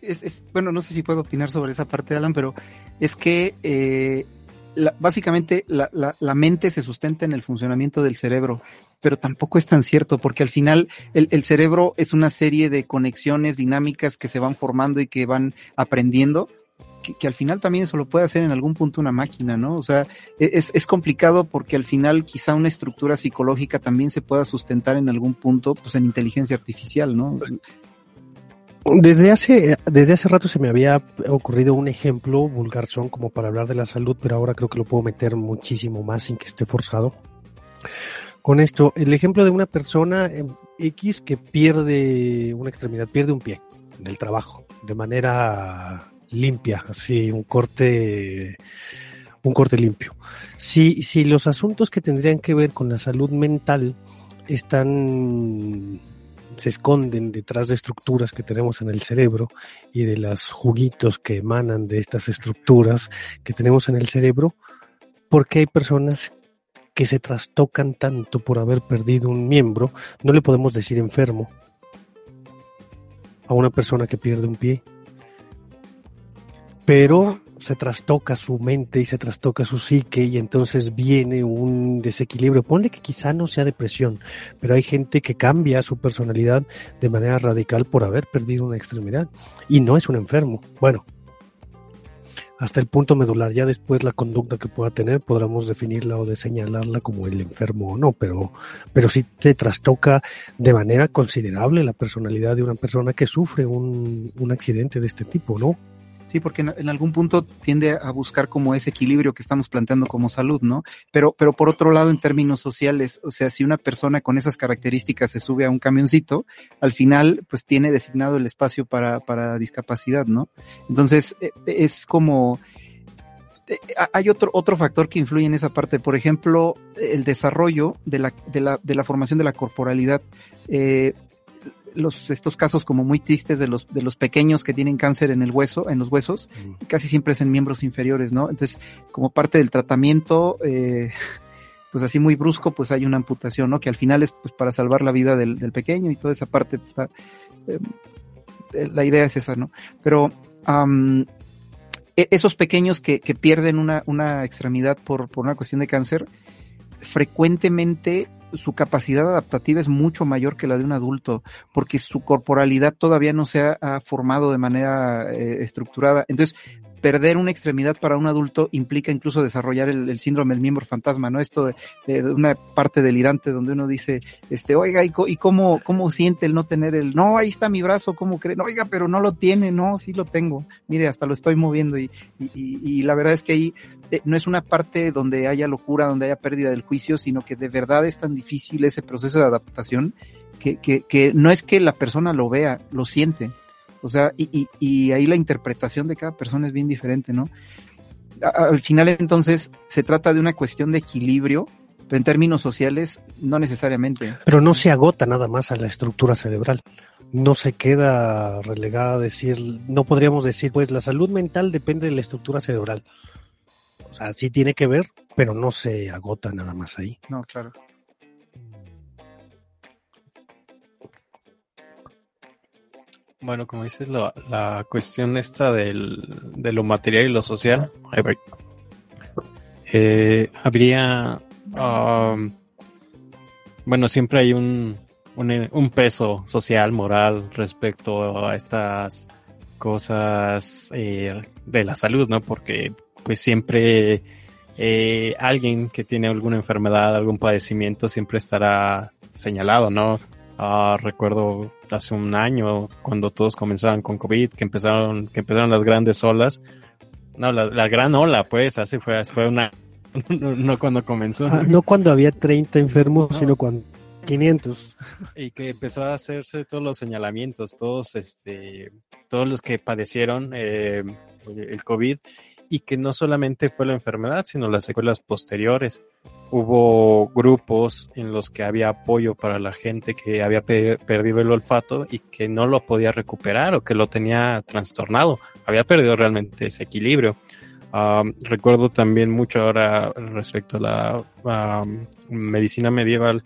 es, bueno, no sé si puedo opinar sobre esa parte, Alan, pero es que eh, la, básicamente la, la, la, mente se sustenta en el funcionamiento del cerebro, pero tampoco es tan cierto, porque al final el, el, cerebro es una serie de conexiones dinámicas que se van formando y que van aprendiendo. Que, al final también eso lo puede hacer en algún punto una máquina, ¿no? O sea, es, es complicado porque al final quizá una estructura psicológica también se pueda sustentar en algún punto, pues en inteligencia artificial, ¿no? Desde hace, desde hace rato se me había ocurrido un ejemplo vulgar son como para hablar de la salud, pero ahora creo que lo puedo meter muchísimo más sin que esté forzado. Con esto, el ejemplo de una persona X que pierde una extremidad, pierde un pie en el trabajo, de manera limpia, así, un corte, un corte limpio. Si, si los asuntos que tendrían que ver con la salud mental están se esconden detrás de estructuras que tenemos en el cerebro y de los juguitos que emanan de estas estructuras que tenemos en el cerebro, porque hay personas que se trastocan tanto por haber perdido un miembro, no le podemos decir enfermo a una persona que pierde un pie, pero se trastoca su mente y se trastoca su psique y entonces viene un desequilibrio. Ponle que quizá no sea depresión, pero hay gente que cambia su personalidad de manera radical por haber perdido una extremidad y no es un enfermo. Bueno, hasta el punto medular. Ya después la conducta que pueda tener podremos definirla o señalarla como el enfermo o no, pero, pero sí te trastoca de manera considerable la personalidad de una persona que sufre un, un accidente de este tipo, ¿no? Sí, porque en, algún punto tiende a buscar como ese equilibrio que estamos planteando como salud, ¿no? Pero, pero por otro lado, en términos sociales, o sea, si una persona con esas características se sube a un camioncito, al final, pues tiene designado el espacio para, para discapacidad, ¿no? Entonces, es como, hay otro, otro factor que influye en esa parte, por ejemplo, el desarrollo de la, de la, de la formación de la corporalidad. Eh, los, estos casos como muy tristes de los, de los pequeños que tienen cáncer en el hueso, en los huesos, mm. casi siempre es en miembros inferiores, ¿no? Entonces, como parte del tratamiento, eh, pues así muy brusco, pues hay una amputación, ¿no? Que al final es pues para salvar la vida del, del pequeño y toda esa parte, pues, está, eh, la idea es esa, ¿no? Pero, um, esos pequeños que, que pierden una, una extremidad por, por una cuestión de cáncer, frecuentemente su capacidad adaptativa es mucho mayor que la de un adulto, porque su corporalidad todavía no se ha, formado de manera eh, estructurada. Entonces, perder una extremidad para un adulto implica incluso desarrollar el, síndrome del miembro fantasma, ¿no? Esto de, de, una parte delirante donde uno dice, este, oiga, ¿y, y cómo, cómo siente el no tener el, no, ahí está mi brazo, ¿cómo cree? No, oiga, pero no lo tiene, no, sí lo tengo, mire, hasta lo estoy moviendo y, y, y la verdad es que ahí eh, no es una parte donde haya locura, donde haya pérdida del juicio, sino que de verdad es tan difícil ese proceso de adaptación que, que, que no es que la persona lo vea, lo siente. O sea, y, y, y ahí la interpretación de cada persona es bien diferente, ¿no? Al final entonces se trata de una cuestión de equilibrio, pero en términos sociales no necesariamente. Pero no se agota nada más a la estructura cerebral. No se queda relegada a decir, no podríamos decir, pues la salud mental depende de la estructura cerebral. Sea, sí tiene que ver, pero no se agota nada más ahí. No, claro. Bueno, como dices, la, la cuestión esta del, de lo material y lo social, eh, habría, um, bueno, siempre hay un, un, un, peso social, moral respecto a estas cosas eh, de la salud, ¿no? Porque pues siempre eh, alguien que tiene alguna enfermedad, algún padecimiento, siempre estará señalado, ¿no? Uh, recuerdo hace un año, cuando todos comenzaban con COVID, que empezaron, que empezaron las grandes olas. No, la, gran ola, pues, así fue, fue una, no, cuando comenzó. Ah, no cuando había 30 enfermos, sino cuando 500. Y que empezó a hacerse todos los señalamientos, todos, este, todos los que padecieron eh, el COVID y que no solamente fue la enfermedad, sino las secuelas posteriores. Hubo grupos en los que había apoyo para la gente que había perdido el olfato y que no lo podía recuperar o que lo tenía trastornado. Había perdido realmente ese equilibrio. recuerdo también mucho ahora respecto a la medicina medieval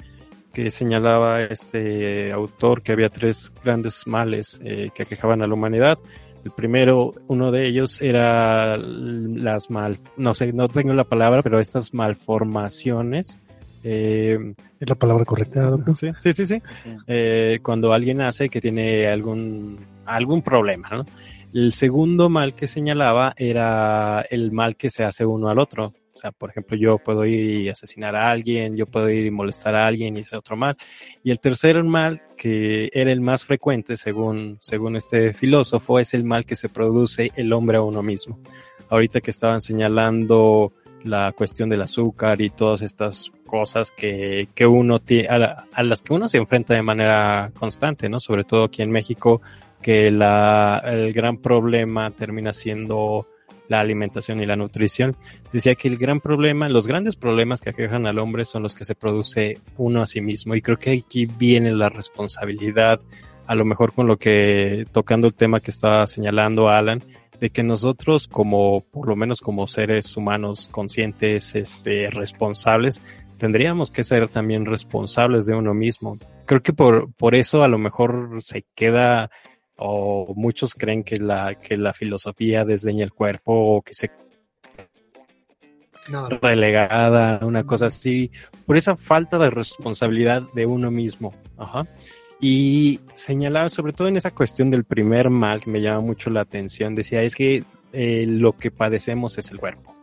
que señalaba este autor que había tres grandes males eh, que aquejaban a la humanidad. El primero, uno de ellos era las mal, no sé, no tengo la palabra, pero estas malformaciones. Eh, ¿Es la palabra correcta, doctor? Sí, sí, sí. sí. Eh, cuando alguien hace que tiene algún, algún problema, ¿no? El segundo mal que señalaba era el mal que se hace uno al otro. O sea, por ejemplo, yo puedo ir y asesinar a alguien, yo puedo ir y molestar a alguien y hacer otro mal. Y el tercer mal, que era el más frecuente según, según este filósofo, es el mal que se produce el hombre a uno mismo. Ahorita que estaban señalando la cuestión del azúcar y todas estas cosas que, que uno tiene, a, a, las que uno se enfrenta de manera constante, ¿no? Sobre todo aquí en México, que la, el gran problema termina siendo la alimentación y la nutrición. Decía que el gran problema, los grandes problemas que aquejan al hombre son los que se produce uno a sí mismo. Y creo que aquí viene la responsabilidad, a lo mejor con lo que, tocando el tema que estaba señalando Alan, de que nosotros como, por lo menos como seres humanos conscientes, este, responsables, tendríamos que ser también responsables de uno mismo. Creo que por, por eso a lo mejor se queda o muchos creen que la, que la filosofía desdeña el cuerpo o que se relegada, una cosa así, por esa falta de responsabilidad de uno mismo. Ajá. Y señalaba, sobre todo en esa cuestión del primer mal, que me llama mucho la atención, decía, es que eh, lo que padecemos es el cuerpo.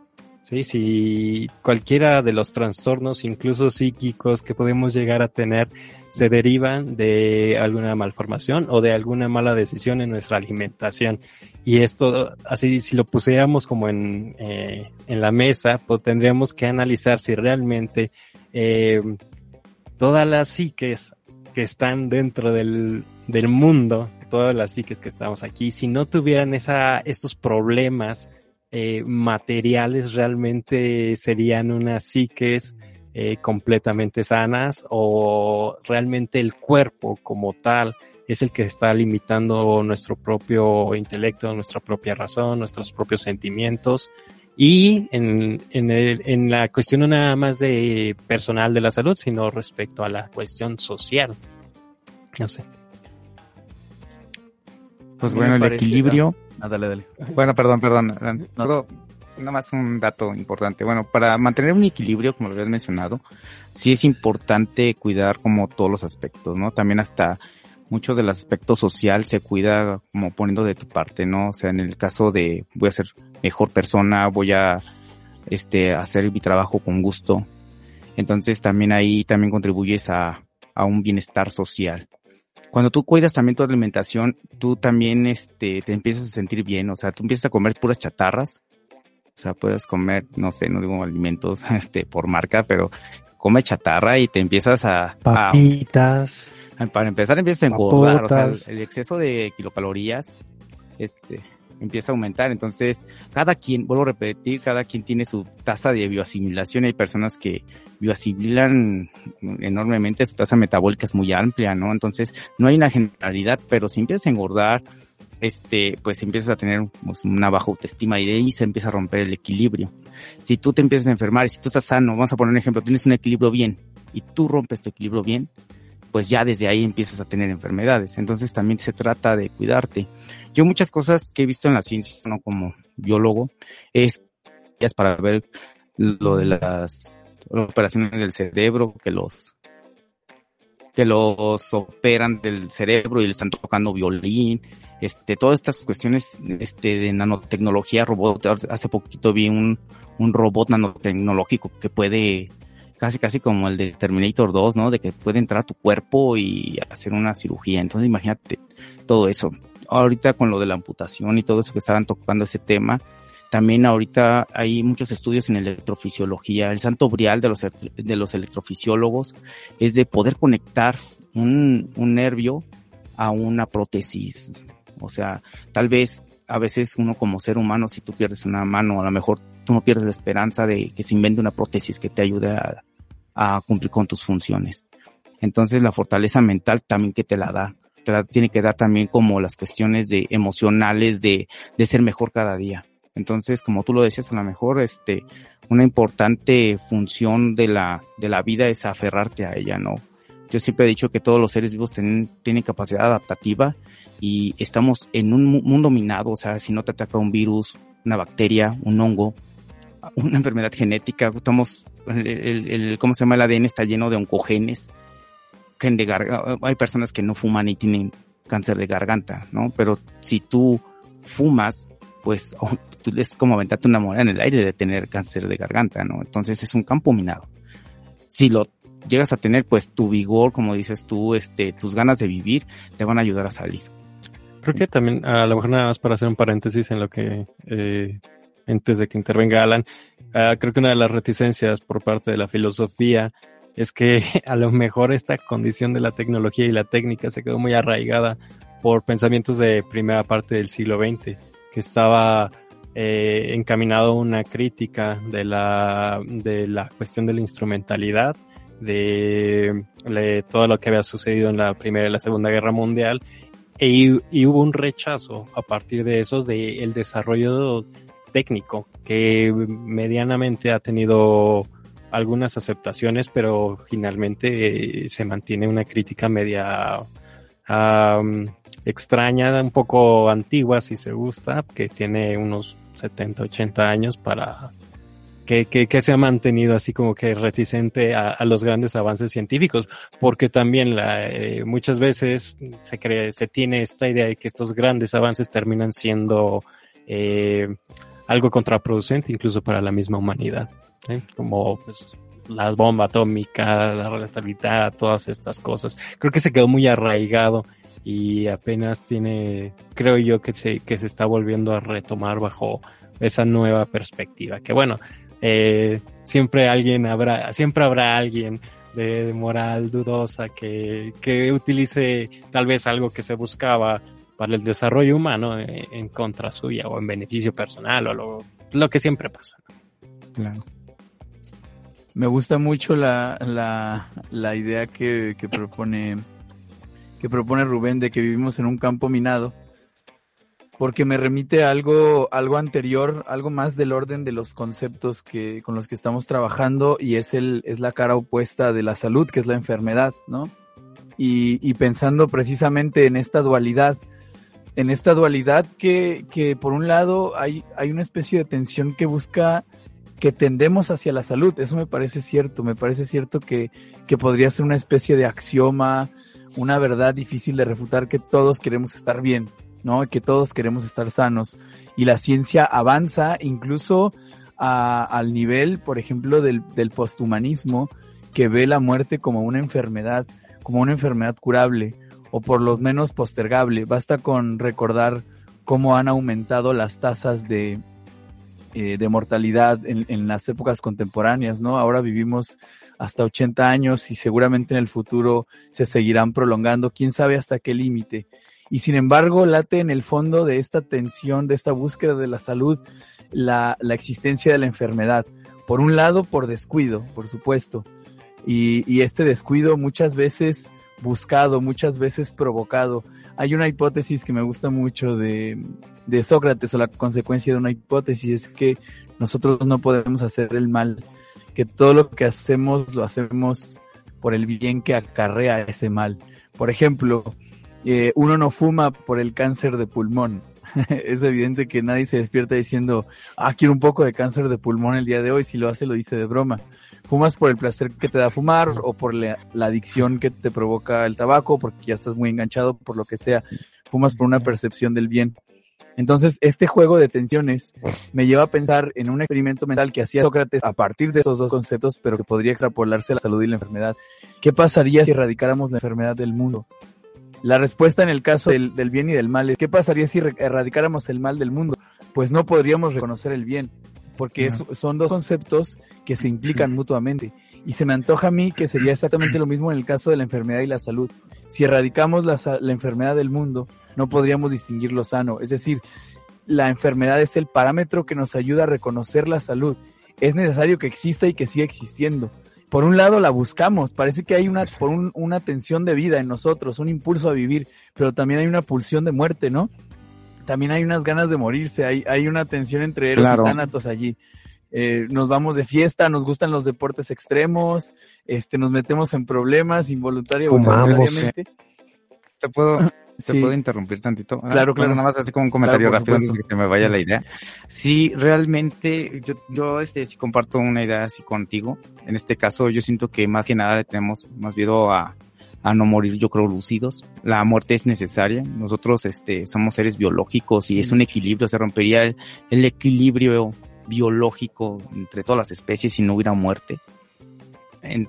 Sí, si cualquiera de los trastornos, incluso psíquicos que podemos llegar a tener, se derivan de alguna malformación o de alguna mala decisión en nuestra alimentación. Y esto, así, si lo pusiéramos como en, eh, en la mesa, pues tendríamos que analizar si realmente eh, todas las psiques que están dentro del, del mundo, todas las psiques que estamos aquí, si no tuvieran esa, estos problemas, eh, materiales realmente serían unas psiques eh, completamente sanas o realmente el cuerpo como tal es el que está limitando nuestro propio intelecto, nuestra propia razón, nuestros propios sentimientos. Y en, en, el, en la cuestión no nada más de personal de la salud, sino respecto a la cuestión social. No sé. Pues bueno, el equilibrio. Ah, dale, dale. Bueno, perdón, perdón. No, nada más un dato importante. Bueno, para mantener un equilibrio, como lo habías mencionado, sí es importante cuidar como todos los aspectos, ¿no? También hasta muchos de los aspectos social se cuida como poniendo de tu parte, ¿no? O sea, en el caso de voy a ser mejor persona, voy a este hacer mi trabajo con gusto. Entonces también ahí también contribuyes a, a un bienestar social cuando tú cuidas también tu alimentación, tú también este, te empiezas a sentir bien, o sea, tú empiezas a comer puras chatarras, o sea, puedes comer, no sé, no digo alimentos este, por marca, pero come chatarra y te empiezas a... Papitas. para empezar empiezas a engordar, o sea, el exceso de kilocalorías, este, empieza a aumentar. Entonces, cada quien, vuelvo a repetir, cada quien tiene su tasa de bioasimilación. Hay personas que bioasimilan enormemente, su tasa metabólica es muy amplia, ¿no? Entonces, no hay una generalidad, pero si empiezas a engordar, este, pues empiezas a tener pues, una baja autoestima y de ahí se empieza a romper el equilibrio. Si tú te empiezas a enfermar si tú estás sano, vamos a poner un ejemplo, tienes un equilibrio bien y tú rompes tu equilibrio bien, pues ya desde ahí empiezas a tener enfermedades. Entonces también se trata de cuidarte. Yo muchas cosas que he visto en la ciencia, no como biólogo, es para ver lo de las operaciones del cerebro, que los que los operan del cerebro y le están tocando violín, este, todas estas cuestiones este, de nanotecnología, robot, hace poquito vi un, un robot nanotecnológico que puede casi casi como el de Terminator 2, ¿no? De que puede entrar a tu cuerpo y hacer una cirugía. Entonces imagínate todo eso. Ahorita con lo de la amputación y todo eso que estaban tocando ese tema, también ahorita hay muchos estudios en electrofisiología. El santo brial de los, de los electrofisiólogos es de poder conectar un, un nervio a una prótesis. O sea, tal vez a veces uno como ser humano, si tú pierdes una mano, a lo mejor tú no pierdes la esperanza de que se invente una prótesis que te ayude a, a cumplir con tus funciones. Entonces la fortaleza mental también que te la da, te la tiene que dar también como las cuestiones de emocionales de, de ser mejor cada día. Entonces, como tú lo decías, a lo mejor este, una importante función de la, de la vida es aferrarte a ella, ¿no? Yo siempre he dicho que todos los seres vivos tienen, tienen capacidad adaptativa y estamos en un mundo minado, o sea, si no te ataca un virus, una bacteria, un hongo, una enfermedad genética, estamos, el, ¿cómo se llama? El ADN está lleno de oncogenes, hay personas que no fuman y tienen cáncer de garganta, ¿no? Pero si tú fumas, pues es como aventarte una moneda en el aire de tener cáncer de garganta, ¿no? Entonces es un campo minado. Si lo llegas a tener, pues tu vigor, como dices tú, este, tus ganas de vivir, te van a ayudar a salir. Creo que también, a lo mejor nada más para hacer un paréntesis en lo que, eh, antes de que intervenga Alan, uh, creo que una de las reticencias por parte de la filosofía es que a lo mejor esta condición de la tecnología y la técnica se quedó muy arraigada por pensamientos de primera parte del siglo XX, que estaba eh, encaminado a una crítica de la, de la cuestión de la instrumentalidad, de, de, todo lo que había sucedido en la Primera y la Segunda Guerra Mundial, e, y hubo un rechazo a partir de eso del el desarrollo técnico, que medianamente ha tenido algunas aceptaciones, pero finalmente eh, se mantiene una crítica media um, extraña, un poco antigua si se gusta, que tiene unos 70, 80 años para que, que, se ha mantenido así como que reticente a, a los grandes avances científicos, porque también la, eh, muchas veces se cree, se tiene esta idea de que estos grandes avances terminan siendo eh, algo contraproducente incluso para la misma humanidad, ¿eh? como pues la bomba atómica, la relatividad, todas estas cosas. Creo que se quedó muy arraigado y apenas tiene, creo yo que se, que se está volviendo a retomar bajo esa nueva perspectiva. Que bueno, eh, siempre alguien habrá, siempre habrá alguien de, de moral dudosa que, que utilice tal vez algo que se buscaba para el desarrollo humano en, en contra suya o en beneficio personal o lo, que siempre pasa. ¿no? Claro. Me gusta mucho la, la, la idea que, que propone que propone Rubén de que vivimos en un campo minado, porque me remite a algo, algo anterior, algo más del orden de los conceptos que, con los que estamos trabajando y es el, es la cara opuesta de la salud, que es la enfermedad, ¿no? Y pensando precisamente en esta dualidad, en esta dualidad que, que por un lado hay, hay una especie de tensión que busca que tendemos hacia la salud. Eso me parece cierto. Me parece cierto que, que podría ser una especie de axioma, una verdad difícil de refutar que todos queremos estar bien, ¿no? Que todos queremos estar sanos. Y la ciencia avanza incluso a, al nivel, por ejemplo, del, del posthumanismo, que ve la muerte como una enfermedad, como una enfermedad curable, o por lo menos postergable. Basta con recordar cómo han aumentado las tasas de, eh, de mortalidad en, en, las épocas contemporáneas, ¿no? Ahora vivimos hasta 80 años y seguramente en el futuro se seguirán prolongando, quién sabe hasta qué límite. Y sin embargo, late en el fondo de esta tensión, de esta búsqueda de la salud, la, la existencia de la enfermedad. Por un lado, por descuido, por supuesto. Y, y este descuido muchas veces buscado, muchas veces provocado. Hay una hipótesis que me gusta mucho de, de Sócrates o la consecuencia de una hipótesis es que nosotros no podemos hacer el mal, que todo lo que hacemos lo hacemos por el bien que acarrea ese mal. Por ejemplo, eh, uno no fuma por el cáncer de pulmón. es evidente que nadie se despierta diciendo, ah, quiero un poco de cáncer de pulmón el día de hoy, si lo hace lo dice de broma. Fumas por el placer que te da fumar o por la, adicción que te provoca el tabaco, porque ya estás muy enganchado por lo que sea. Fumas por una percepción del bien. Entonces, este juego de tensiones me lleva a pensar en un experimento mental que hacía Sócrates a partir de estos dos conceptos, pero que podría extrapolarse a la salud y la enfermedad. ¿Qué pasaría si erradicáramos la enfermedad del mundo? La respuesta en el caso del, del bien y del mal es, ¿qué pasaría si erradicáramos el mal del mundo? Pues no podríamos reconocer el bien, porque es, son dos conceptos que se implican mutuamente. Y se me antoja a mí que sería exactamente lo mismo en el caso de la enfermedad y la salud. Si erradicamos la, la enfermedad del mundo, no podríamos distinguir lo sano. Es decir, la enfermedad es el parámetro que nos ayuda a reconocer la salud. Es necesario que exista y que siga existiendo. Por un lado la buscamos, parece que hay una, por un, una tensión de vida en nosotros, un impulso a vivir, pero también hay una pulsión de muerte, ¿no? También hay unas ganas de morirse, hay, hay una tensión entre Eros y Tánatos allí. Eh, nos vamos de fiesta, nos gustan los deportes extremos, este, nos metemos en problemas involuntariamente. Te puedo, ¿Te puedo interrumpir tantito? Ah, claro, claro. nada más así como un comentario rápido antes que se me vaya la idea. Sí, realmente, yo, yo este, sí comparto una idea así contigo. En este caso, yo siento que más que nada le tenemos más miedo a, a no morir, yo creo, lucidos. La muerte es necesaria. Nosotros, este, somos seres biológicos y es un equilibrio. Se rompería el, el equilibrio biológico entre todas las especies si no hubiera muerte.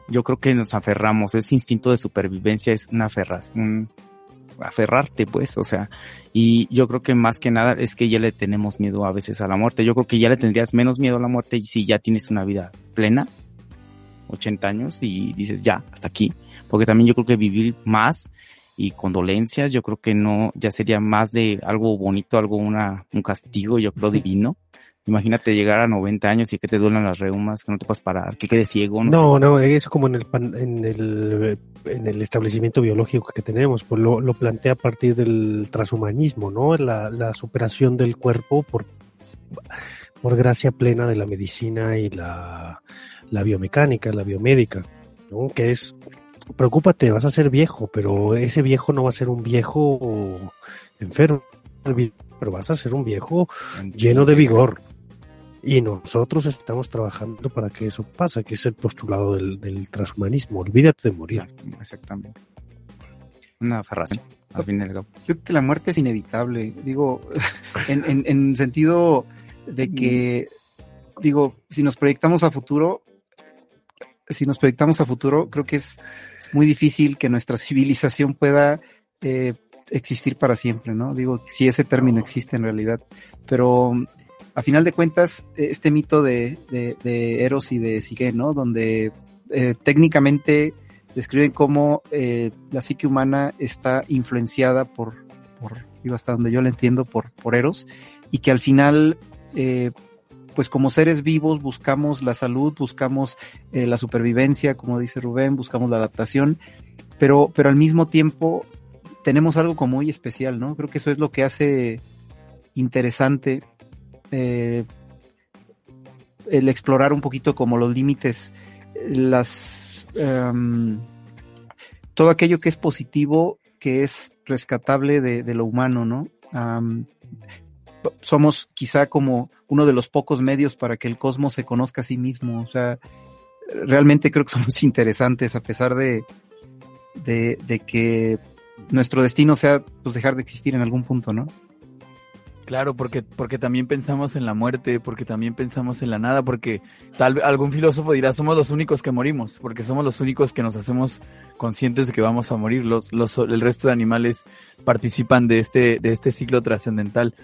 Yo creo que nos aferramos. Ese instinto de supervivencia es una aferración, aferrarte, pues, o sea, y yo creo que más que nada es que ya le tenemos miedo a veces a la muerte. Yo creo que ya le tendrías menos miedo a la muerte si ya tienes una vida plena, 80 años, y dices ya, hasta aquí. Porque también yo creo que vivir más y condolencias, yo creo que no, ya sería más de algo bonito, algo una, un castigo, yo creo divino. Imagínate llegar a 90 años y que te duelen las reumas, que no te puedas parar, que quedes ciego. No, no, no eso como en el, en el, en el establecimiento biológico que tenemos, pues lo, lo plantea a partir del transhumanismo, ¿no? La, la superación del cuerpo por, por gracia plena de la medicina y la, la biomecánica, la biomédica, ¿no? Que es, preocúpate, vas a ser viejo, pero ese viejo no va a ser un viejo enfermo, pero vas a ser un viejo lleno de vigor. Y nosotros estamos trabajando para que eso pase, que es el postulado del, del transhumanismo. Olvídate de morir. Exactamente. Una farración, al fin y al cabo. Yo creo que la muerte es inevitable. Digo, en, en, en sentido de que, digo, si nos proyectamos a futuro, si nos proyectamos a futuro, creo que es, es muy difícil que nuestra civilización pueda eh, existir para siempre, ¿no? Digo, si ese término existe en realidad. Pero a final de cuentas, este mito de, Eros y de Sigue, ¿no? Donde eh, técnicamente describen cómo eh, la psique humana está influenciada por, por, hasta donde yo lo entiendo, por, Eros, y que al final, eh, pues como seres vivos buscamos la salud, buscamos eh, la supervivencia, como dice Rubén, buscamos la adaptación, pero, pero al mismo tiempo tenemos algo como muy especial, ¿no? Creo que eso es lo que hace interesante eh, el explorar un poquito como los límites, las um, todo aquello que es positivo, que es rescatable de, lo humano, ¿no? Somos quizá como uno de los pocos medios para que el cosmos se conozca a sí mismo. O sea, realmente creo que somos interesantes a pesar de, de, de que nuestro destino sea pues dejar de existir en algún punto, ¿no? Claro, porque, porque también pensamos en la muerte, porque también pensamos en la nada, porque tal algún filósofo dirá somos los únicos que morimos, porque somos los únicos que nos hacemos conscientes de que vamos a morir. Los, los, el resto de animales participan de este, de este ciclo trascendental.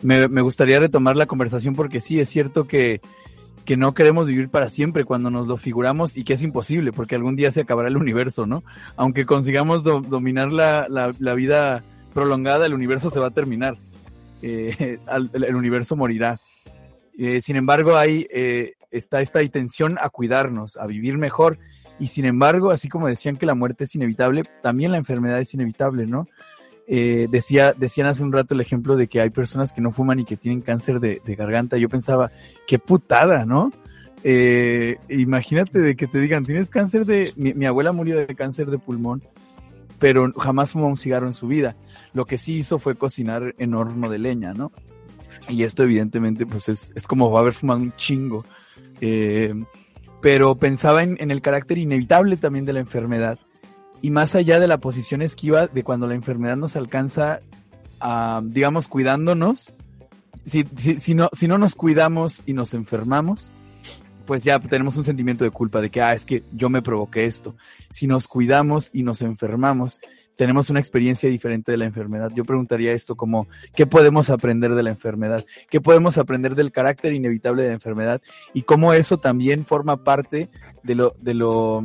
Me, me gustaría retomar la conversación porque sí, es cierto que, que no queremos vivir para siempre cuando nos lo figuramos y que es imposible porque algún día se acabará el universo, ¿no? Aunque consigamos do, dominar la, la, la vida prolongada, el universo se va a terminar eh, al, el universo morirá. Eh, sin embargo, hay, eh, está esta intención a cuidarnos, a vivir mejor. Y sin embargo, así como decían que la muerte es inevitable, también la enfermedad es inevitable, ¿no? Eh, decía, decían hace un rato el ejemplo de que hay personas que no fuman y que tienen cáncer de, de garganta. Yo pensaba, qué putada, ¿no? Eh, imagínate de que te digan, tienes cáncer de, mi abuela murió de cáncer de pulmón, pero jamás fumó un cigarro en su vida. Lo que sí hizo fue cocinar en horno de leña, ¿no? Y esto evidentemente pues es, es como haber fumado un chingo. Eh, pero pensaba en, en el carácter inevitable también de la enfermedad. Y más allá de la posición esquiva de cuando la enfermedad nos alcanza, a, digamos, cuidándonos, si, si, si, no, si no nos cuidamos y nos enfermamos, pues ya tenemos un sentimiento de culpa de que, ah, es que yo me provoqué esto. Si nos cuidamos y nos enfermamos, tenemos una experiencia diferente de la enfermedad. Yo preguntaría esto como, ¿qué podemos aprender de la enfermedad? ¿Qué podemos aprender del carácter inevitable de la enfermedad? Y cómo eso también forma parte de lo, de lo,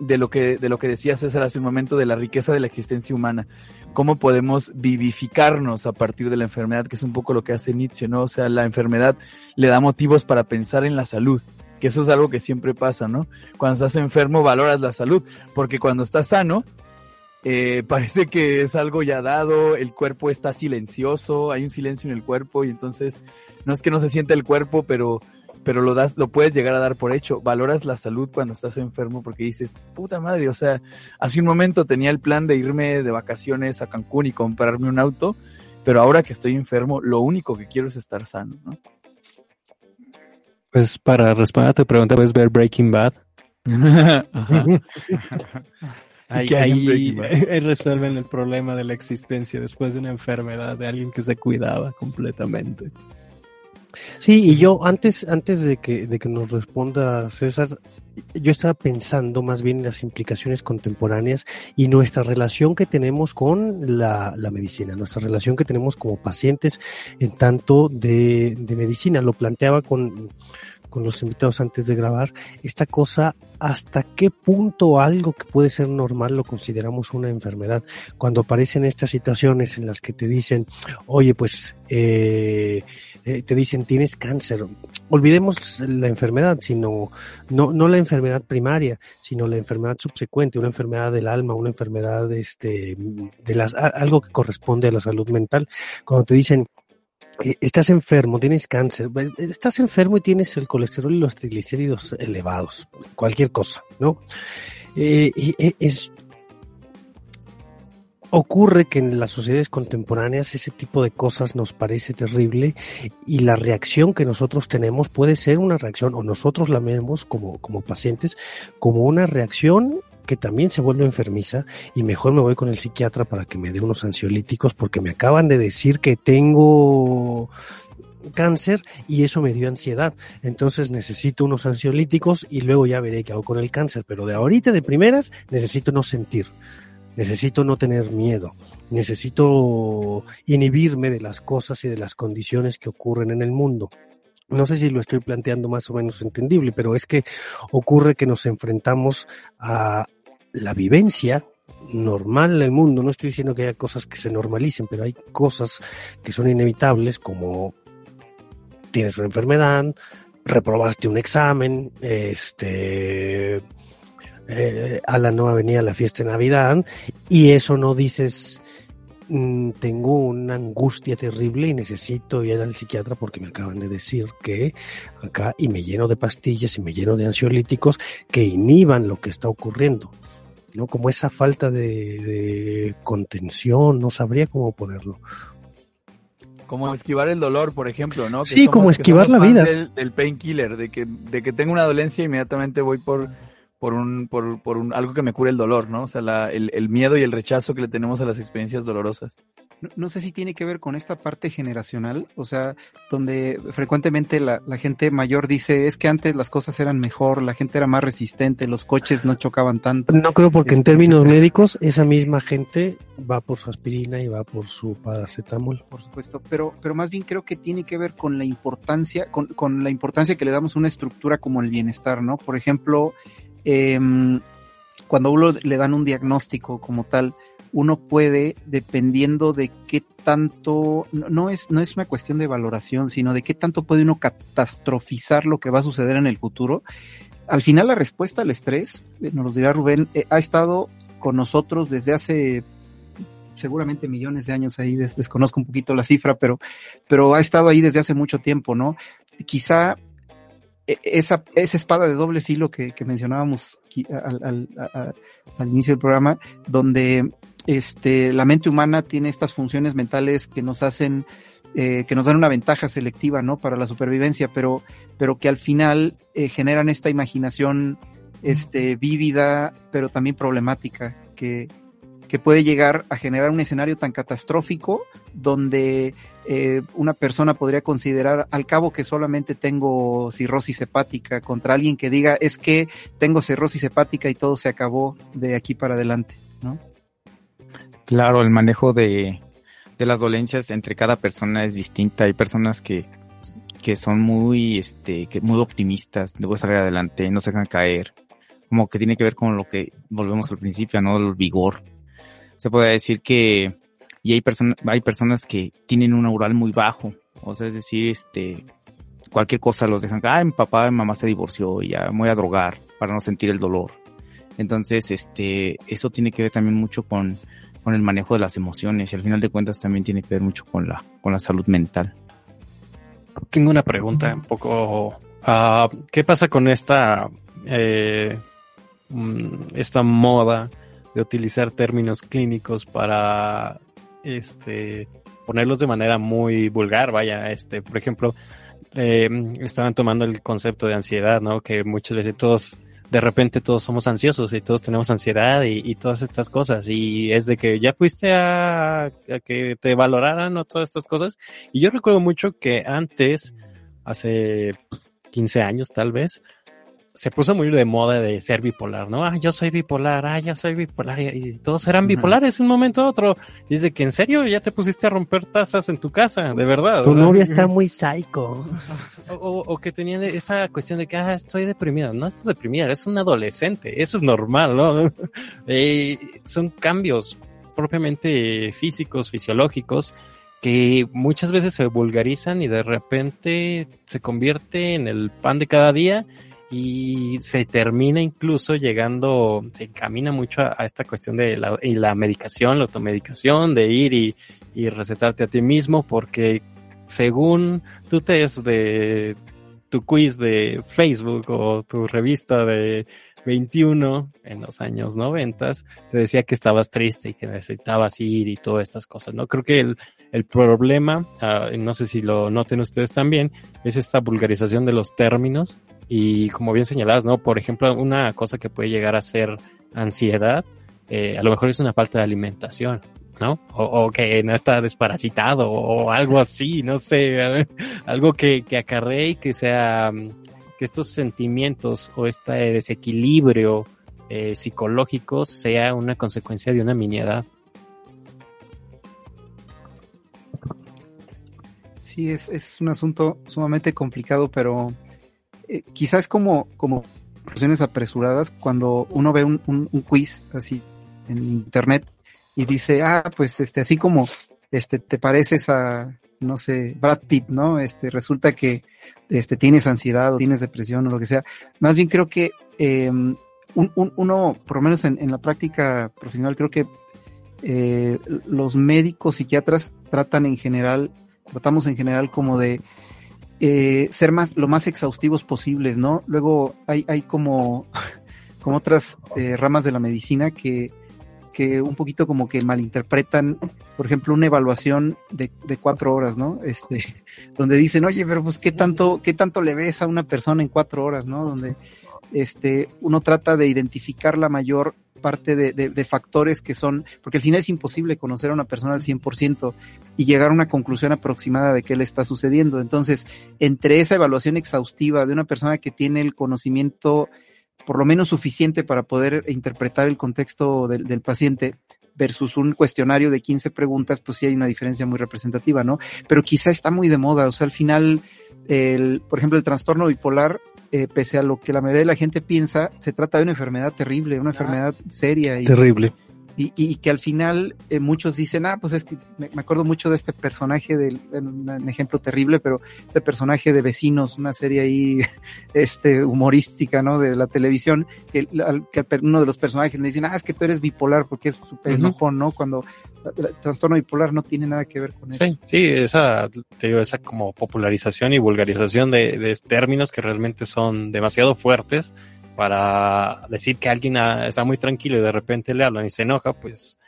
de lo que, de lo que decía César hace un momento de la riqueza de la existencia humana. Cómo podemos vivificarnos a partir de la enfermedad, que es un poco lo que hace Nietzsche, ¿no? O sea, la enfermedad le da motivos para pensar en la salud que eso es algo que siempre pasa, ¿no? Cuando estás enfermo valoras la salud, porque cuando estás sano, eh, parece que es algo ya dado, el cuerpo está silencioso, hay un silencio en el cuerpo y entonces no es que no se sienta el cuerpo, pero, pero lo das, lo puedes llegar a dar por hecho. Valoras la salud cuando estás enfermo porque dices, puta madre, o sea, hace un momento tenía el plan de irme de vacaciones a Cancún y comprarme un auto, pero ahora que estoy enfermo, lo único que quiero es estar sano, ¿no? Pues para responder a tu pregunta, puedes ver Breaking Bad. Ahí, que ahí resuelven el problema de la existencia después de una enfermedad de alguien que se cuidaba completamente. Sí, y yo antes, antes de que, de que nos responda César, yo estaba pensando más bien en las implicaciones contemporáneas y nuestra relación que tenemos con la, la medicina, nuestra relación que tenemos como pacientes en tanto de, de medicina. Lo planteaba con, con los invitados antes de grabar, esta cosa, hasta qué punto algo que puede ser normal lo consideramos una enfermedad. Cuando aparecen estas situaciones en las que te dicen, oye, pues, eh, eh, te dicen tienes cáncer. Olvidemos la enfermedad, sino, no, no la enfermedad primaria, sino la enfermedad subsecuente, una enfermedad del alma, una enfermedad, este, de las, algo que corresponde a la salud mental. Cuando te dicen, estás enfermo, tienes cáncer, estás enfermo y tienes el colesterol y los triglicéridos elevados, cualquier cosa, ¿no? Eh, eh, es, ocurre que en las sociedades contemporáneas ese tipo de cosas nos parece terrible y la reacción que nosotros tenemos puede ser una reacción, o nosotros la vemos como, como pacientes, como una reacción que también se vuelve enfermiza y mejor me voy con el psiquiatra para que me dé unos ansiolíticos porque me acaban de decir que tengo cáncer y eso me dio ansiedad. Entonces necesito unos ansiolíticos y luego ya veré qué hago con el cáncer. Pero de ahorita, de primeras, necesito no sentir. Necesito no tener miedo. Necesito inhibirme de las cosas y de las condiciones que ocurren en el mundo. No sé si lo estoy planteando más o menos entendible, pero es que ocurre que nos enfrentamos a, la vivencia normal del mundo. No estoy diciendo que haya cosas que se normalicen, pero hay cosas que son inevitables como tienes una enfermedad, reprobaste un examen, este, eh, la no venía a la fiesta de Navidad y eso no dices mm, tengo una angustia terrible y necesito ir al psiquiatra porque me acaban de decir que acá y me lleno de pastillas y me lleno de ansiolíticos que inhiban lo que está ocurriendo. ¿No? Como esa falta de, contención, no sabría cómo ponerlo. Como esquivar el dolor, por ejemplo, ¿no? sí, como esquivar la vida. Del, del painkiller, de que, de que tengo una dolencia inmediatamente voy por, por un, por, por un, algo que me cure el dolor, ¿no? O sea, la, el, el miedo y el rechazo que le tenemos a las experiencias dolorosas no, sé si tiene que ver con esta parte generacional, o sea, donde frecuentemente la, gente mayor dice, es que antes las cosas eran mejor, la gente era más resistente, los coches no chocaban tanto. No creo porque en este, términos médicos esa misma gente va por su aspirina y va por su paracetamol. Por supuesto, pero, pero más bien creo que tiene que ver con la importancia, con, con la importancia que le damos a una estructura como el bienestar, ¿no? Por ejemplo, em, cuando uno le dan un diagnóstico como tal, uno puede, dependiendo de qué tanto, no es, no es una cuestión de valoración, sino de qué tanto puede uno catastrofizar lo que va a suceder en el futuro. Al final la respuesta al estrés, eh, nos lo dirá Rubén, eh, ha estado con nosotros desde hace seguramente millones de años ahí, desconozco un poquito la cifra, pero, pero ha estado ahí desde hace mucho tiempo, ¿no? Quizá esa, esa espada de doble filo que, mencionábamos al, al, inicio del programa, donde este, la mente humana tiene estas funciones mentales que nos hacen, eh, que nos dan una ventaja selectiva, ¿no? Para la supervivencia, pero, pero que al final eh, generan esta imaginación, este, vívida, pero también problemática, que, que puede llegar a generar un escenario tan catastrófico donde eh, una persona podría considerar al cabo que solamente tengo cirrosis hepática contra alguien que diga es que tengo cirrosis hepática y todo se acabó de aquí para adelante, ¿no? Claro, el manejo de, de las dolencias entre cada persona es distinta. Hay personas que, que son muy, este, que muy optimistas, luego salir adelante, no se dejan caer. Como que tiene que ver con lo que volvemos al principio, ¿no? El vigor. Se puede decir que, y hay personas, hay personas que tienen un aural muy bajo. O sea, es decir, este, cualquier cosa los dejan, ah, mi papá y mamá se divorció y ya me voy a drogar para no sentir el dolor. Entonces, este, eso tiene que ver también mucho con, con el manejo de las emociones y al final de cuentas también tiene que ver mucho con la, con la salud mental. Tengo una pregunta un poco, uh, ¿qué pasa con esta, eh, esta moda de utilizar términos clínicos para, este, ponerlos de manera muy vulgar? Vaya, este, por ejemplo, eh, estaban tomando el concepto de ansiedad, ¿no? Que muchas veces todos de repente todos somos ansiosos y todos tenemos ansiedad y, todas estas cosas. Y es de que ya fuiste a, que te valoraran o todas estas cosas. Y yo recuerdo mucho que antes, hace 15 años tal vez, se puso muy de moda de ser bipolar, ¿no? Ah, yo soy bipolar, ah, yo soy bipolar, y, todos eran bipolares un momento a otro. Dice que en serio ya te pusiste a romper tazas en tu casa, de verdad. Tu novia está muy psycho. O, que tenían esa cuestión de que, ah, estoy deprimida. No estás deprimida, eres un adolescente, eso es normal, ¿no? Eh, son cambios propiamente físicos, fisiológicos, que muchas veces se vulgarizan y de repente se convierte en el pan de cada día y se termina incluso llegando, se encamina mucho a, esta cuestión de la, y la medicación, la automedicación, de ir y, y recetarte a ti mismo, porque según tu test de tu quiz de Facebook o tu revista de 21 en los años 90 te decía que estabas triste y que necesitabas ir y todas estas cosas, ¿no? Creo que el, el problema, uh, no sé si lo noten ustedes también, es esta vulgarización de los términos y como bien señaladas, ¿no? Por ejemplo, una cosa que puede llegar a ser ansiedad, eh, a lo mejor es una falta de alimentación, ¿no? O, que no está desparasitado o algo así, no sé, algo que, que acarree y que sea, que estos sentimientos o este desequilibrio eh, psicológico sea una consecuencia de una miniedad. Sí, es, es un asunto sumamente complicado, pero eh, quizás como, como conclusiones apresuradas cuando uno ve un, un, quiz así en internet y dice, ah, pues este, así como este, te pareces a, no sé, Brad Pitt, ¿no? Este, resulta que este, tienes ansiedad o tienes depresión o lo que sea. Más bien creo que eh, un, un, uno, por lo menos en, en la práctica profesional, creo que eh, los médicos psiquiatras tratan en general, tratamos en general como de eh, ser más, lo más exhaustivos posibles, ¿no? Luego hay, hay como, como otras eh, ramas de la medicina que, que un poquito como que malinterpretan, por ejemplo, una evaluación de, de cuatro horas, ¿no? Este, donde dicen, oye, pero pues qué tanto, qué tanto le ves a una persona en cuatro horas, ¿no? Donde este, uno trata de identificar la mayor parte de, factores que son, porque al final es imposible conocer a una persona al 100% y llegar a una conclusión aproximada de qué le está sucediendo. Entonces, entre esa evaluación exhaustiva de una persona que tiene el conocimiento por lo menos suficiente para poder interpretar el contexto del, del paciente, versus un cuestionario de 15 preguntas, pues sí hay una diferencia muy representativa, ¿no? Pero quizá está muy de moda, o sea, al final, el, por ejemplo, el trastorno bipolar eh, pese a lo que la mayoría de la gente piensa, se trata de una enfermedad terrible, una enfermedad seria. Y, terrible. Y, y, que al final eh, muchos dicen, ah, pues es que me, acuerdo mucho de este personaje, del, un ejemplo terrible, pero este personaje de Vecinos, una serie ahí este, humorística, ¿no? De la televisión, que, que uno de los personajes le dicen, ah, es que tú eres bipolar porque es súper enojón, ¿no? Cuando trastorno bipolar no tiene nada que ver con eso. Sí, sí, esa, te digo, esa como popularización y vulgarización de, de términos que realmente son demasiado fuertes para decir que alguien está muy tranquilo y de repente le hablan y se enoja, pues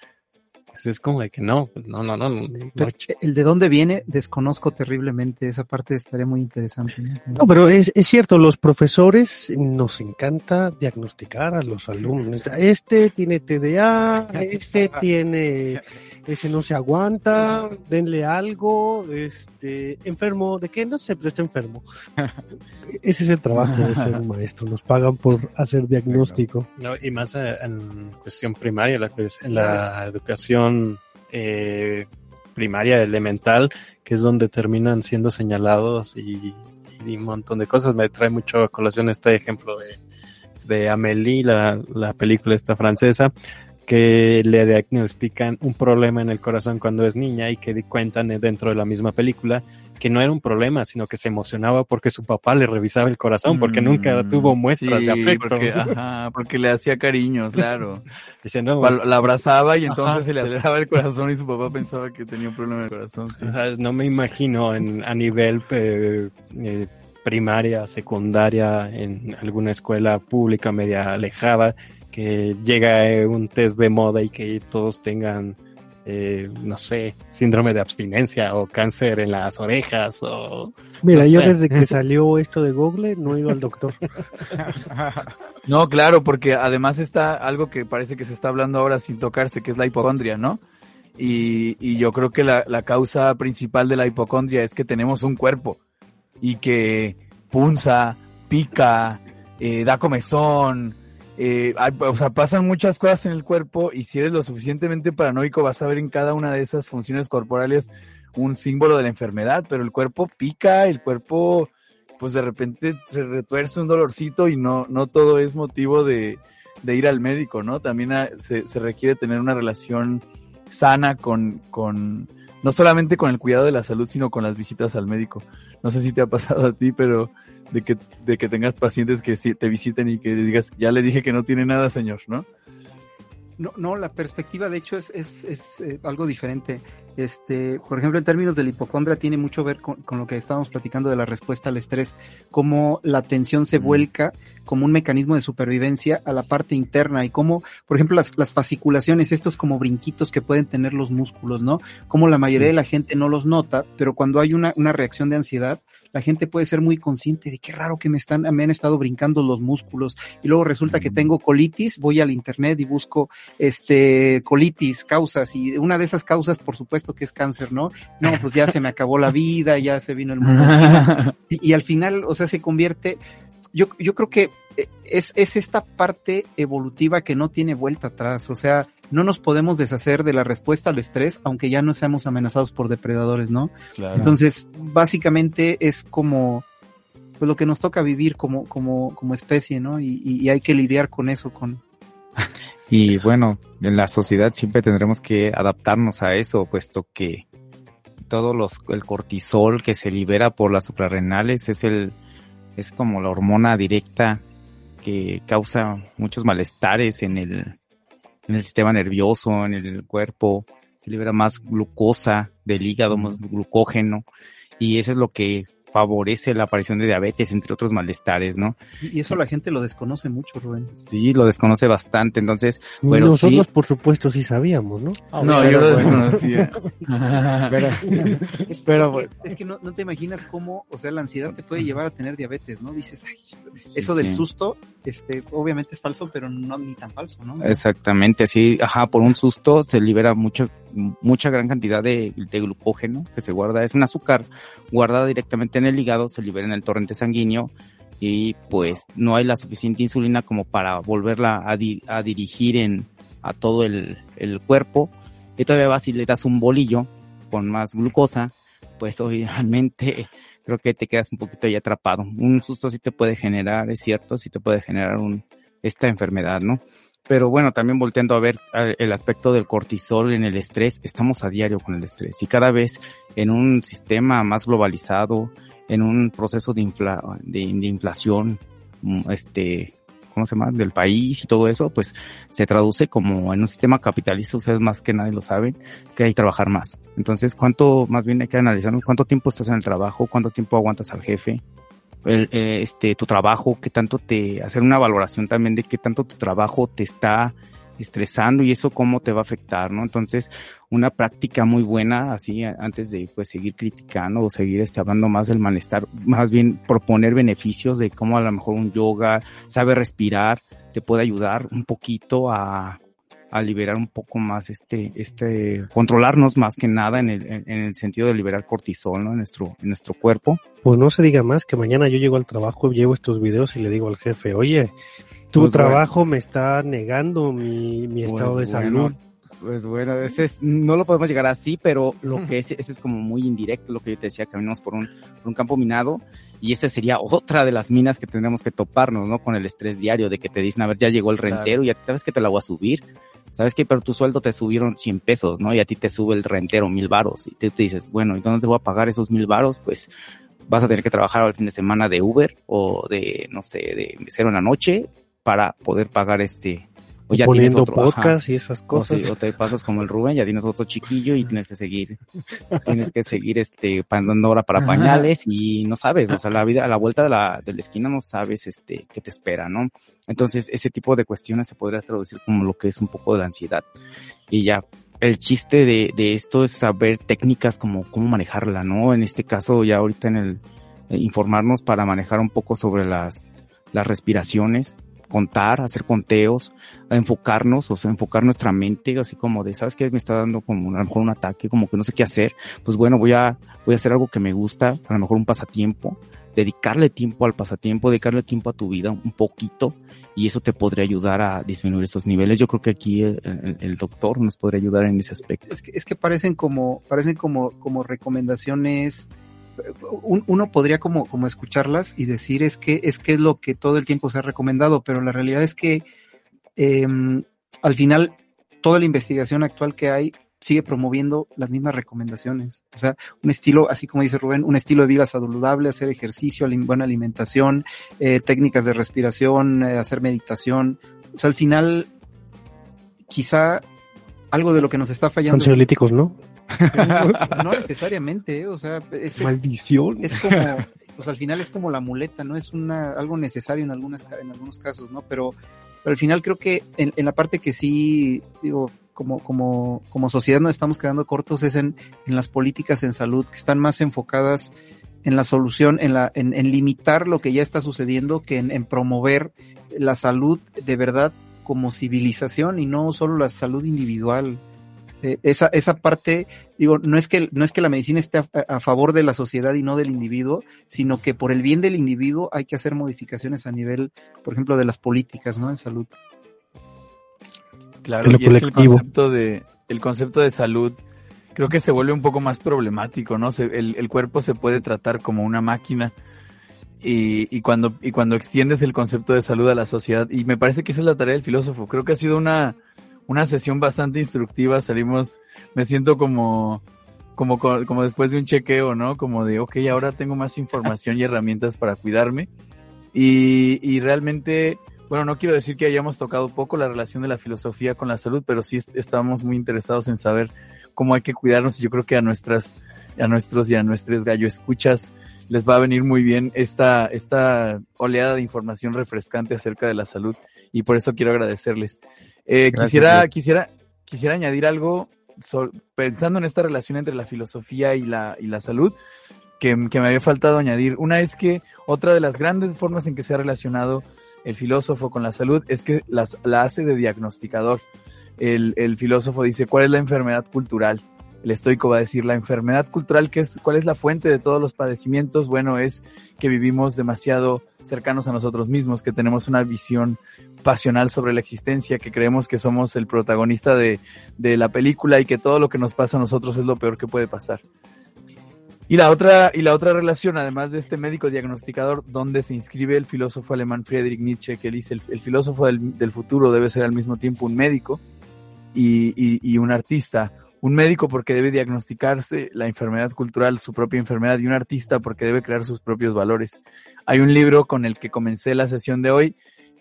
pues es como de que no, pues no, no, no. no, Pero el de dónde viene, desconozco terriblemente. Esa parte estaría muy interesante. ¿no? No, pero es, es cierto, los profesores nos encanta diagnosticar a los alumnos. Este tiene TDA, este tiene, ese no se aguanta, denle algo, este, enfermo, ¿de qué? No sé, pero está enfermo. Ese es el trabajo de ser un maestro, nos pagan por hacer diagnóstico. No, y más eh, en cuestión primaria, la, en la educación eh, primaria elemental, que es donde terminan siendo señalados y, un montón de cosas. Me trae mucho a colación este ejemplo de, de Amélie, la, la película esta francesa, que le diagnostican un problema en el corazón cuando es niña y que cuentan dentro de la misma película que no era un problema, sino que se emocionaba porque su papá le revisaba el corazón, porque nunca Mm, tuvo muestras sí, de afecto. Porque, ajá, porque le hacía cariños, claro. Dice, no, Cual- La abrazaba y entonces Ajá. se le aceleraba el corazón y su papá pensaba que tenía un problema en el corazón. Sí. No me imagino en, a nivel eh, eh, primaria, secundaria, en alguna escuela pública media alejada, que llega eh, un test de moda y que todos tengan, eh, no sé, síndrome de abstinencia o cáncer en las orejas o... Mira, no yo sé. desde que salió esto de Google no he ido al doctor. No, claro, porque además está algo que parece que se está hablando ahora sin tocarse, que es la hipocondria, ¿no? Y, y yo creo que la, la causa principal de la hipocondria es que tenemos un cuerpo y que punza, pica, eh, da comezón, eh, o sea, pasan muchas cosas en el cuerpo y si eres lo suficientemente paranoico vas a ver en cada una de esas funciones corporales un símbolo de la enfermedad, pero el cuerpo pica, el cuerpo pues de repente se retuerce un dolorcito y no, no todo es motivo de, de ir al médico, ¿no? También ah, se, se requiere tener una relación sana con, con, no solamente con el cuidado de la salud, sino con las visitas al médico. No sé si te ha pasado a ti, pero de que, de que tengas pacientes que te visiten y que digas, ya le dije que no tiene nada, señor, ¿no? No, no, la perspectiva de hecho es, es, es eh, algo diferente. Este, por ejemplo, en términos de la hipocondria tiene mucho que ver con, con lo que estábamos platicando de la respuesta al estrés, cómo la atención se vuelca como un mecanismo de supervivencia a la parte interna y cómo, por ejemplo, las, las fasciculaciones, estos como brinquitos que pueden tener los músculos, ¿no? Como la mayoría Sí. de la gente no los nota, pero cuando hay una, una reacción de ansiedad, la gente puede ser muy consciente de qué raro que me están, me han estado brincando los músculos. Y luego resulta que tengo colitis, voy al internet y busco este colitis, causas y una de esas causas por supuesto que es cáncer, ¿no? No, pues ya se me acabó la vida, ya se vino el mundo y, y al final, o sea, se convierte yo, yo creo que eh, es, es esta parte evolutiva que no tiene vuelta atrás, o sea, no nos podemos deshacer de la respuesta al estrés, aunque ya no seamos amenazados por depredadores, ¿no? Claro. Entonces, básicamente es como pues lo que nos toca vivir como, como, como especie, ¿no? Y, y, y hay que lidiar con eso, con, Y bueno, en la sociedad siempre tendremos que adaptarnos a eso, puesto que todo los, el cortisol que se libera por las suprarrenales es el, es como la hormona directa que causa muchos malestares en el, en el sistema nervioso, en el cuerpo, se libera más glucosa del hígado, más glucógeno, y eso es lo que favorece la aparición de diabetes, entre otros malestares, ¿no? y, eso la gente lo desconoce mucho, Rubén. Sí, lo desconoce bastante, entonces, bueno, Nosotros, sí. por supuesto, sí sabíamos, ¿no? No, Pero yo lo desconocía. Pero, Es, pero es que, es que no, no te imaginas cómo, o sea, la ansiedad te puede llevar a tener diabetes, ¿no? Dices, ay, Sí, eso del sí. susto, este, obviamente es falso, pero no ni tan falso, ¿no? Exactamente, así, ajá, por un susto se libera mucho, mucha gran cantidad de, de glucógeno que se guarda, es un azúcar guardada directamente en el hígado, se libera en el torrente sanguíneo y pues no hay la suficiente insulina como para volverla a, di- a dirigir en, a todo el, cuerpo y todavía vas y le das un bolillo con más glucosa, pues obviamente creo que te quedas un poquito ahí atrapado. Un susto sí te puede generar, es cierto, sí te puede generar esta enfermedad, ¿no? Pero bueno, también volteando a ver el aspecto del cortisol en el estrés, estamos a diario con el estrés y cada vez en un sistema más globalizado, en un proceso de, infla, de, inflación, mm, este, ¿cómo se llama? Del país y todo eso, pues se traduce como en un sistema capitalista, ustedes más que nadie lo saben, que hay que trabajar más. Entonces, ¿cuánto, más bien hay que analizar cuánto tiempo estás en el trabajo, cuánto tiempo aguantas al jefe, el, eh, este, tu trabajo, qué tanto te, hacer una valoración también de qué tanto tu trabajo te está estresando y eso cómo te va a afectar, ¿no? Entonces, una práctica muy buena, así antes de pues seguir criticando o seguir este, hablando más del malestar, más bien proponer beneficios de cómo a lo mejor un yoga sabe respirar, te puede ayudar un poquito a, a liberar un poco más este, este, controlarnos más que nada en el, en el sentido de liberar cortisol, ¿no? En nuestro, en nuestro cuerpo. Pues no se diga más que mañana yo llego al trabajo, llevo estos videos y le digo al jefe, oye, tu Pues trabajo me está negando mi, mi estado Pues de bueno, salud. Pues bueno, ese es, no lo podemos llegar así, pero lo que es, ese es como muy indirecto, lo que yo te decía, caminamos por un, por un campo minado y esa sería otra de las minas que tendremos que toparnos, ¿no? Con el estrés diario de que te dicen, a ver, ya llegó el rentero y ya sabes que te la voy a subir. ¿Sabes qué? Pero tu sueldo te subieron 100 pesos, ¿no? Y a ti te sube el rentero mil varos. Y tú te dices, bueno, ¿y dónde te voy a pagar esos mil varos? Pues vas a tener que trabajar el fin de semana de Uber o de, no sé, de mesero en la noche para poder pagar este, o ya tienes poniendo otro, ajá. podcast y esas O, cosas. sí, o te pasas como el Rubén, ya tienes otro chiquillo y tienes que seguir, tienes que seguir este, dando hora para Ajá. pañales y no sabes, o sea, la vida, a la vuelta de la, de la esquina no sabes, este, qué te espera, ¿no? Entonces, ese tipo de cuestiones se podría traducir como lo que es un poco de la ansiedad. Y ya, el chiste de, de esto es saber técnicas como cómo manejarla, ¿no? En este caso, ya ahorita en el, eh, informarnos para manejar un poco sobre las, las respiraciones, contar, hacer conteos, enfocarnos, o sea, enfocar nuestra mente, así como de, ¿sabes qué? Me está dando como a lo mejor un ataque, como que no sé qué hacer. Pues bueno, voy a, voy a hacer algo que me gusta, a lo mejor un pasatiempo, dedicarle tiempo al pasatiempo, dedicarle tiempo a tu vida, un poquito, y eso te podría ayudar a disminuir esos niveles. Yo creo que aquí el, el- el doctor nos podría ayudar en ese aspecto. Es que, es que parecen como, parecen como, como recomendaciones. Un- uno podría como, como escucharlas y decir es que es que es lo que todo el tiempo se ha recomendado, pero la realidad es que em, al final toda la investigación actual que hay sigue promoviendo las mismas recomendaciones. O sea, un estilo, así como dice Rubén, un estilo de vida saludable, hacer ejercicio, buena alimentación, eh, técnicas de respiración, eh, hacer meditación. O sea, al final, quizá algo de lo que nos está fallando. Ansiolíticos, ¿no? No necesariamente, ¿eh? o sea, es, Maldición. es como, pues al final es como la muleta, ¿no? Es una, algo necesario en algunas, en algunos casos, ¿no? Pero, pero al final creo que en, en la parte que sí, digo, como, como, como sociedad nos estamos quedando cortos es en, en las políticas en salud, que están más enfocadas en la solución, en la, en, en limitar lo que ya está sucediendo, que en, en promover la salud de verdad como civilización y no solo la salud individual. Eh, esa, esa parte, digo, no es que, no es que la medicina esté a, a favor de la sociedad y no del individuo, sino que por el bien del individuo hay que hacer modificaciones a nivel, por ejemplo, de las políticas, ¿no? En salud. Claro, y es que el concepto de, el concepto de salud creo que se vuelve un poco más problemático, ¿no? Se- el, el cuerpo se puede tratar como una máquina y, y cuando, y cuando extiendes el concepto de salud a la sociedad, y me parece que esa es la tarea del filósofo, creo que ha sido una, una sesión bastante instructiva, salimos, me siento como, como, co- como después de un chequeo, ¿no? Como de, ok, ahora tengo más información y herramientas para cuidarme. Y, y realmente, bueno, no quiero decir que hayamos tocado poco la relación de la filosofía con la salud, pero sí est- estamos muy interesados en saber cómo hay que cuidarnos y yo creo que a nuestras, a nuestros y a nuestros gallo escuchas les va a venir muy bien esta, esta oleada de información refrescante acerca de la salud y por eso quiero agradecerles. Eh, Gracias, quisiera, quisiera, quisiera añadir algo so- pensando en esta relación entre la filosofía y la, y la salud que, que me había faltado añadir. Una es que otra de las grandes formas en que se ha relacionado el filósofo con la salud es que las, la hace de diagnosticador. El, el filósofo dice, ¿cuál es la enfermedad cultural? El estoico va a decir, la enfermedad cultural, ¿qué es, ¿cuál es la fuente de todos los padecimientos? Bueno, es que vivimos demasiado cercanos a nosotros mismos, que tenemos una visión pasional sobre la existencia, que creemos que somos el protagonista de, de la película y que todo lo que nos pasa a nosotros es lo peor que puede pasar. Y la otra, y la otra relación, además de este médico diagnosticador, donde se inscribe el filósofo alemán Friedrich Nietzsche, que dice el, filósofo del, futuro debe ser al mismo tiempo un médico y, y un artista. Un médico porque debe diagnosticarse la enfermedad cultural, su propia enfermedad, y un artista porque debe crear sus propios valores. Hay un libro con el que comencé la sesión de hoy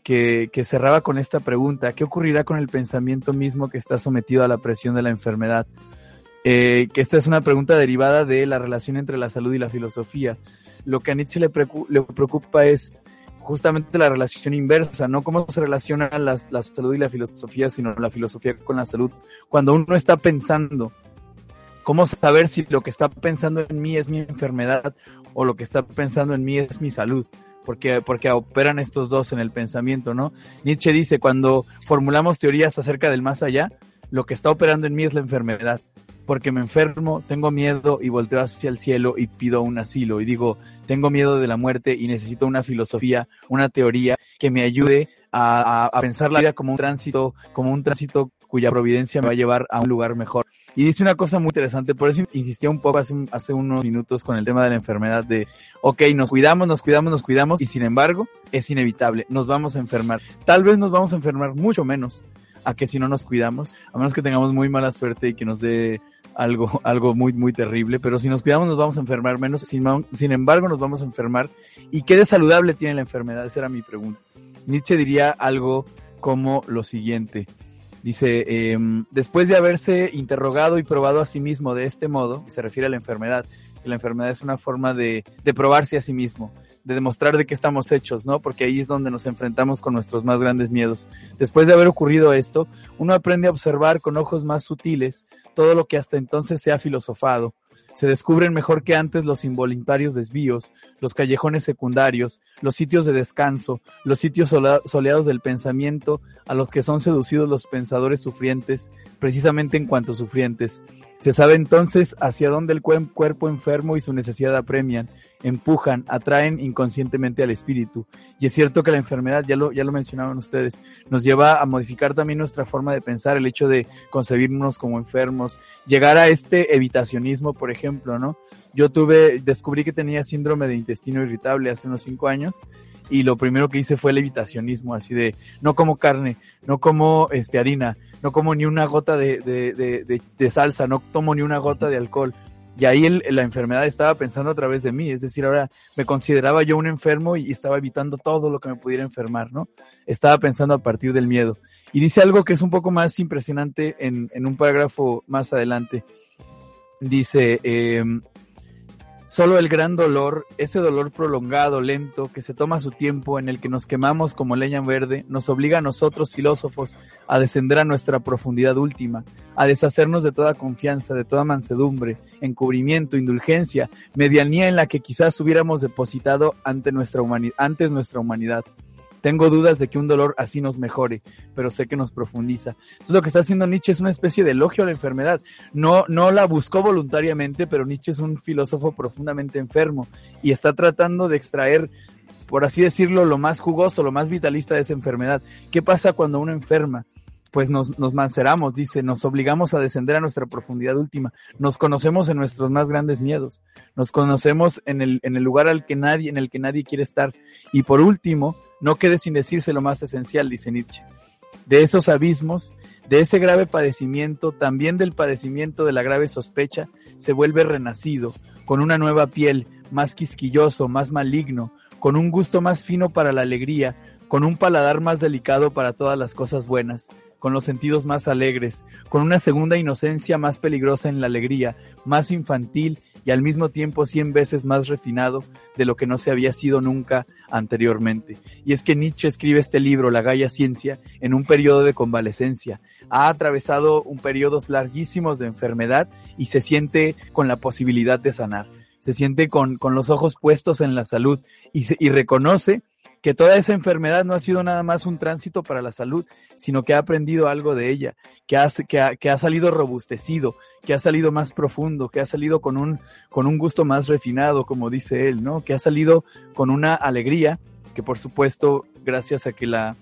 que, que cerraba con esta pregunta, ¿qué ocurrirá con el pensamiento mismo que está sometido a la presión de la enfermedad? Eh, que esta es una pregunta derivada de la relación entre la salud y la filosofía. Lo que a Nietzsche le, preocu- le preocupa es justamente la relación inversa, no cómo se relaciona la, la salud y la filosofía, sino la filosofía con la salud. Cuando uno está pensando, cómo saber si lo que está pensando en mí es mi enfermedad o lo que está pensando en mí es mi salud. Porque, porque operan estos dos en el pensamiento, ¿no? Nietzsche dice, cuando formulamos teorías acerca del más allá, lo que está operando en mí es la enfermedad porque me enfermo, tengo miedo y volteo hacia el cielo y pido un asilo y digo, tengo miedo de la muerte y necesito una filosofía, una teoría que me ayude a, pensar la vida como un tránsito, como un tránsito cuya providencia me va a llevar a un lugar mejor. Y dice una cosa muy interesante, por eso insistía un poco hace, hace unos minutos con el tema de la enfermedad de, ok, nos cuidamos, nos cuidamos, nos cuidamos y sin embargo es inevitable, nos vamos a enfermar. Tal vez nos vamos a enfermar mucho menos a que si no nos cuidamos, a menos que tengamos muy mala suerte y que nos dé algo, algo muy, muy terrible, pero si nos cuidamos nos vamos a enfermar menos, sin, sin embargo nos vamos a enfermar. ¿Y qué de saludable tiene la enfermedad? Esa era mi pregunta. Nietzsche diría algo como lo siguiente. Dice, eh, después de haberse interrogado y probado a sí mismo de este modo, se refiere a la enfermedad, que la enfermedad es una forma de, de probarse a sí mismo, de demostrar de qué estamos hechos, ¿no? Porque ahí es donde nos enfrentamos con nuestros más grandes miedos. Después de haber ocurrido esto, uno aprende a observar con ojos más sutiles todo lo que hasta entonces se ha filosofado, se descubren mejor que antes los involuntarios desvíos, los callejones secundarios, los sitios de descanso, los sitios soleados del pensamiento a los que son seducidos los pensadores sufrientes, precisamente en cuanto sufrientes. Se sabe entonces hacia dónde el cuerpo enfermo y su necesidad apremian, empujan, atraen inconscientemente al espíritu. Y es cierto que la enfermedad, ya lo, ya lo mencionaban ustedes, nos lleva a modificar también nuestra forma de pensar, el hecho de concebirnos como enfermos, llegar a este evitacionismo, por ejemplo, ¿no? Yo tuve, descubrí que tenía síndrome de intestino irritable hace unos cinco años y lo primero que hice fue el evitacionismo, así de no como carne, no como este harina, no como ni una gota de, de, de, salsa, no tomo ni una gota de alcohol. Y ahí el, la enfermedad estaba pensando a través de mí, es decir, ahora me consideraba yo un enfermo y estaba evitando todo lo que me pudiera enfermar, ¿no? Estaba pensando a partir del miedo. Y dice algo que es un poco más impresionante en, en un parágrafo más adelante. Dice, eh, Solo el gran dolor, ese dolor prolongado, lento, que se toma su tiempo, en el que nos quemamos como leña verde, nos obliga a nosotros filósofos a descender a nuestra profundidad última, a deshacernos de toda confianza, de toda mansedumbre, encubrimiento, indulgencia, medianía en la que quizás hubiéramos depositado ante nuestra antes nuestra humanidad. Tengo dudas de que un dolor así nos mejore, pero sé que nos profundiza. Entonces lo que está haciendo Nietzsche es una especie de elogio a la enfermedad. No, no la buscó voluntariamente, pero Nietzsche es un filósofo profundamente enfermo y está tratando de extraer por así decirlo, lo más jugoso, lo más vitalista de esa enfermedad. ¿Qué pasa cuando uno enferma? Pues nos, nos manceramos, dice, nos obligamos a descender a nuestra profundidad última, nos conocemos en nuestros más grandes miedos, nos conocemos en el, en el lugar al que nadie, en el que nadie quiere estar. Y por último, no quede sin decirse lo más esencial, dice Nietzsche. De esos abismos, de ese grave padecimiento, también del padecimiento de la grave sospecha, se vuelve renacido, con una nueva piel, más quisquilloso, más maligno, con un gusto más fino para la alegría, con un paladar más delicado para todas las cosas buenas, con los sentidos más alegres, con una segunda inocencia más peligrosa en la alegría, más infantil y al mismo tiempo cien veces más refinado de lo que no se había sido nunca anteriormente. Y es que Nietzsche escribe este libro, La Gaia Ciencia, en un periodo de convalecencia. Ha atravesado un periodos larguísimos de enfermedad y se siente con la posibilidad de sanar. Se siente con, con los ojos puestos en la salud y reconoce que toda esa enfermedad no ha sido nada más un tránsito para la salud, sino que ha aprendido algo de ella, que ha, que ha, que ha salido robustecido, que ha salido más profundo, que ha salido con un, con un gusto más refinado, como dice él, ¿no? Que ha salido con una alegría, que por supuesto, gracias a que la,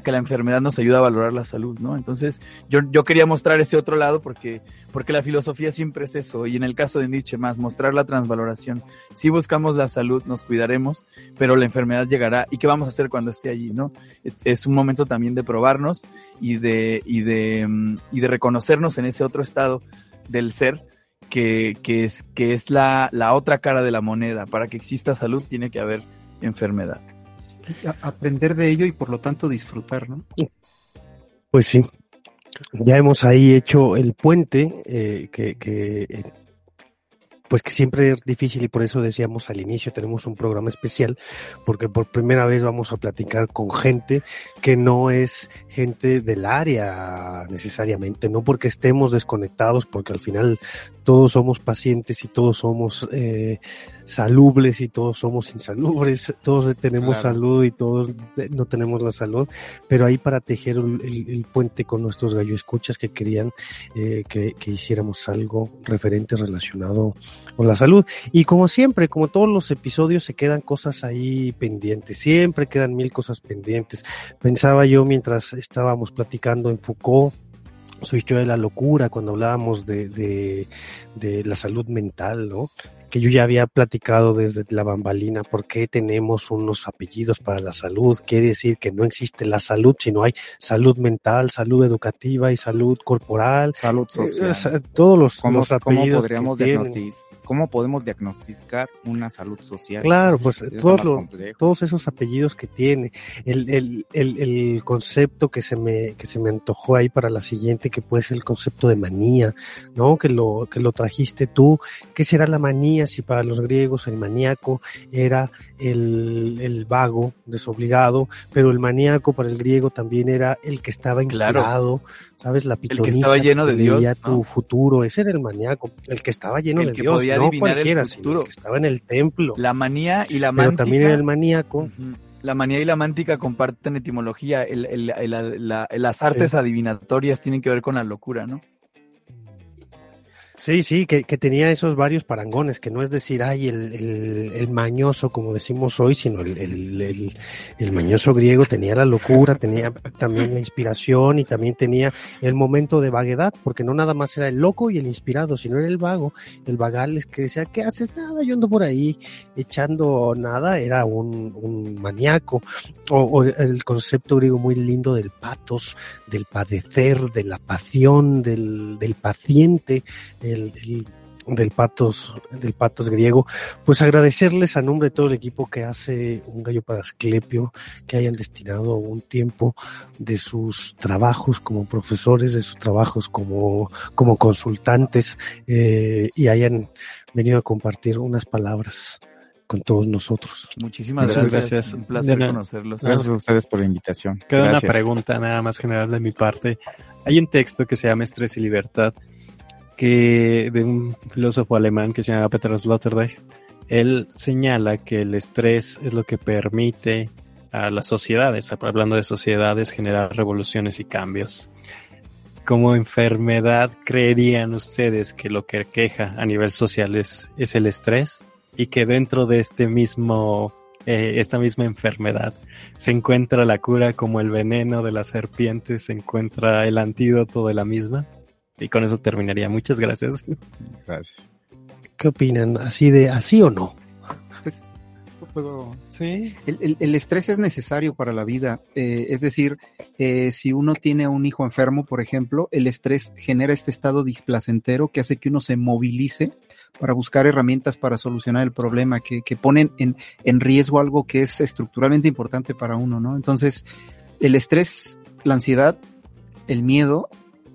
que la enfermedad nos ayuda a valorar la salud, ¿no? Entonces, yo, yo quería mostrar ese otro lado porque, porque la filosofía siempre es eso, y en el caso de Nietzsche más, mostrar la transvaloración. Si buscamos la salud, nos cuidaremos, pero la enfermedad llegará, ¿y qué vamos a hacer cuando esté allí, no? Es un momento también de probarnos y de, y de, mm, y de reconocernos en ese otro estado del ser, que, que es, que es la, la otra cara de la moneda. Para que exista salud tiene que haber enfermedad aprender de ello y por lo tanto disfrutar, ¿no? Pues sí. Ya hemos ahí hecho el puente eh, que, que pues que siempre es difícil y por eso decíamos al inicio tenemos un programa especial porque por primera vez vamos a platicar con gente que no es gente del área necesariamente, no porque estemos desconectados, porque al final todos somos pacientes y todos somos eh, salubles y todos somos insalubres, todos tenemos salud y todos no tenemos la salud, pero ahí para tejer el, puente con nuestros gallo escuchas que querían eh, que, que hiciéramos algo referente relacionado con la salud. Y como siempre, como todos los episodios, se quedan cosas ahí pendientes, siempre quedan mil cosas pendientes. Pensaba yo mientras estábamos platicando en Foucault, su historia de la locura, cuando hablábamos de, de, de la salud mental, ¿no? Que yo ya había platicado desde la bambalina, por qué tenemos unos apellidos para la salud. Quiere decir que no existe la salud, sino hay salud mental, salud educativa y salud corporal. Salud social. Eh, todos los, ¿Cómo, los apellidos. podríamos diagnosticar, ¿Cómo podemos diagnosticar una salud social? Claro, pues todos, los, todos esos apellidos que tiene. El, el, el, el, concepto que se me, que se me antojó ahí para la siguiente, que puede ser el concepto de manía, ¿no? Que lo, que lo trajiste tú. ¿Qué será la manía? Si para los griegos el maníaco era el, el vago, desobligado, pero el maníaco para el griego también era el que estaba inspirado, ¿sabes? La pitonisa. El que estaba lleno de Dios. tu futuro, ese era el maníaco, el que estaba lleno de Dios, no cualquiera, sino el que estaba en el templo. La manía y la mántica. Pero también era el maníaco. La manía y la mántica comparten etimología. El, el, las artes adivinatorias tienen que ver con la locura, ¿no? Sí, sí, que, tenía esos varios parangones, que no es decir, ay, el, el, el mañoso, como decimos hoy, sino el, el, el, mañoso griego tenía la locura, tenía también la inspiración y también tenía el momento de vaguedad, porque no nada más era el loco y el inspirado, sino era el vago, el vagal es que decía, ¿qué haces? Nada, yo ando por ahí echando nada, era un, un maníaco, o, o el concepto griego muy lindo del patos, del padecer, de la pasión, del, del paciente, del patos, del patos griego, pues agradecerles a nombre de todo el equipo que hace un gallo para Asclepio, que hayan destinado un tiempo de sus trabajos como profesores, de sus trabajos como, como consultantes, eh, y hayan venido a compartir unas palabras con todos nosotros. Muchísimas gracias. Un placer conocerlos. Gracias a ustedes por la invitación. Queda una pregunta nada más general de mi parte. Hay un texto que se llama Estrés y Libertad que de un filósofo alemán que se llama Peter Sloterdijk, él señala que el estrés es lo que permite a las sociedades, hablando de sociedades, generar revoluciones y cambios. Como enfermedad, ¿creerían ustedes que lo que queja a nivel social es, es el estrés? Y que dentro de este mismo, eh, esta misma enfermedad se encuentra la cura como el veneno de la serpiente, se encuentra el antídoto de la misma? Y con eso terminaría. Muchas gracias. Gracias. ¿Qué opinan? ¿Así de así o no? Pues puedo. Sí. El, el, estrés es necesario para la vida. Eh, es decir, eh, si uno tiene un hijo enfermo, por ejemplo, el estrés genera este estado displacentero que hace que uno se movilice para buscar herramientas para solucionar el problema, que, que ponen en, en riesgo algo que es estructuralmente importante para uno, ¿no? Entonces, el estrés, la ansiedad, el miedo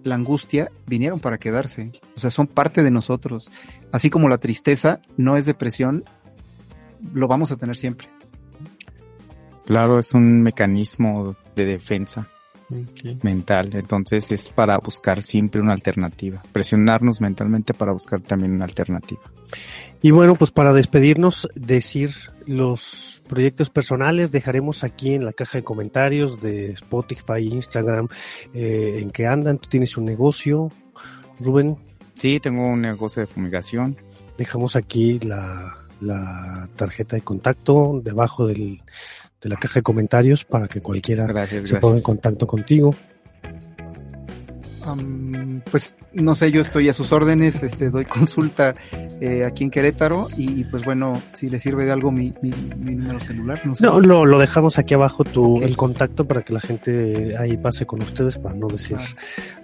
la angustia vinieron para quedarse. O sea, son parte de nosotros. Así como la tristeza no es depresión, lo vamos a tener siempre. Claro, es un mecanismo de defensa mental. Entonces es para buscar siempre una alternativa. Presionarnos mentalmente para buscar también una alternativa. Y bueno, pues para despedirnos, decir los proyectos personales dejaremos aquí en la caja de comentarios de Spotify, Instagram, eh, en que andan. Tú tienes un negocio, Rubén. Sí, tengo un negocio de fumigación. Dejamos aquí la, la tarjeta de contacto debajo del, de la caja de comentarios para que cualquiera se ponga en contacto contigo pues no sé, yo estoy a sus órdenes, este, doy consulta eh, aquí en Querétaro y pues bueno, si le sirve de algo mi, mi, número celular, no sé. No, lo, lo dejamos aquí abajo tu, el contacto para que la gente ahí pase con ustedes para no decir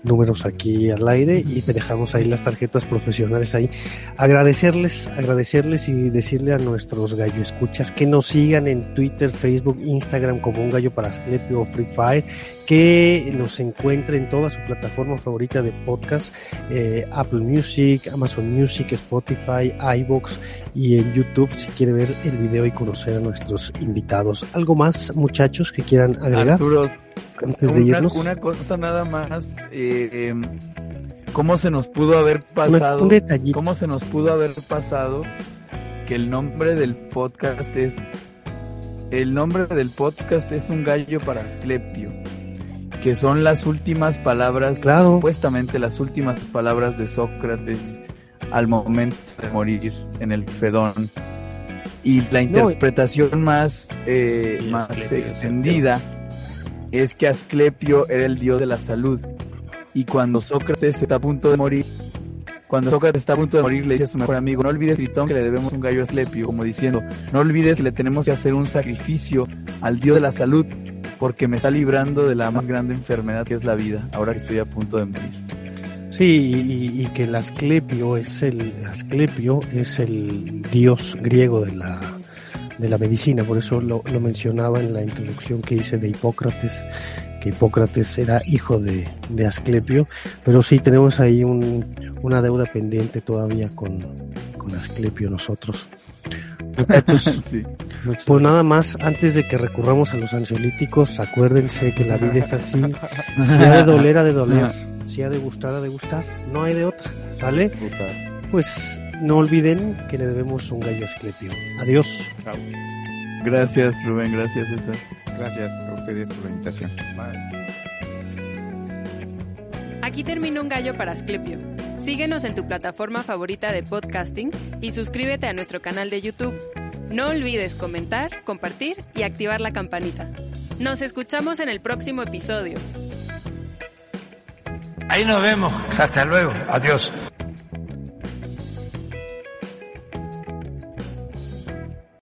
números aquí al aire y te dejamos ahí las tarjetas profesionales ahí. Agradecerles, agradecerles y decirle a nuestros gallo escuchas que nos sigan en Twitter, Facebook, Instagram como un gallo para Asclepio o Free Fire, que nos encuentren en toda su plataforma favorita de podcast, eh, Apple Music, Amazon Music, Spotify, iBox y en YouTube si quiere ver el video y conocer a nuestros invitados. ¿Algo más, muchachos, que quieran agregar? Arturos, antes de una, irnos. una cosa nada más. Eh, em, ¿Cómo se nos pudo haber pasado? un detallito. ¿Cómo se nos pudo haber pasado que el nombre del podcast es el nombre del podcast es un gallo para Asclepio, que son las últimas palabras, Claro. supuestamente las últimas palabras de Sócrates al momento de morir en el Fedón. Y la interpretación más, eh, Y más Asclepio extendida es que Asclepio era el dios de la salud. Y cuando Sócrates está a punto de morir, cuando Sócrates está a punto de morir, le dice a su mejor amigo, no olvides, Tritón, que le debemos un gallo a Asclepio, como diciendo, no olvides, le tenemos que hacer un sacrificio al dios de la salud, porque me está librando de la más grande enfermedad que es la vida, ahora que estoy a punto de morir. Sí, y, y que el Asclepio es el Asclepio es el dios griego de la de la medicina, por eso lo, lo mencionaba en la introducción que hice de Hipócrates, que Hipócrates era hijo de, de Asclepio, pero sí tenemos ahí un, una deuda pendiente todavía con, con Asclepio nosotros. Muchachos, Sí. pues nada más, antes de que recurramos a los ansiolíticos, acuérdense que la vida es así. Si ha de doler, ha de doler. Si ha de gustar, ha de gustar. No hay de otra. ¿Sale? Pues no olviden que le debemos un gallo a Asclepio. Adiós. Gracias, Rubén, gracias, César. Gracias a ustedes por la invitación. Aquí termina un gallo para Asclepio. Síguenos en tu plataforma favorita de podcasting y suscríbete a nuestro canal de YouTube. No olvides comentar, compartir y activar la campanita. Nos escuchamos en el próximo episodio. Ahí nos vemos. Hasta luego. Adiós.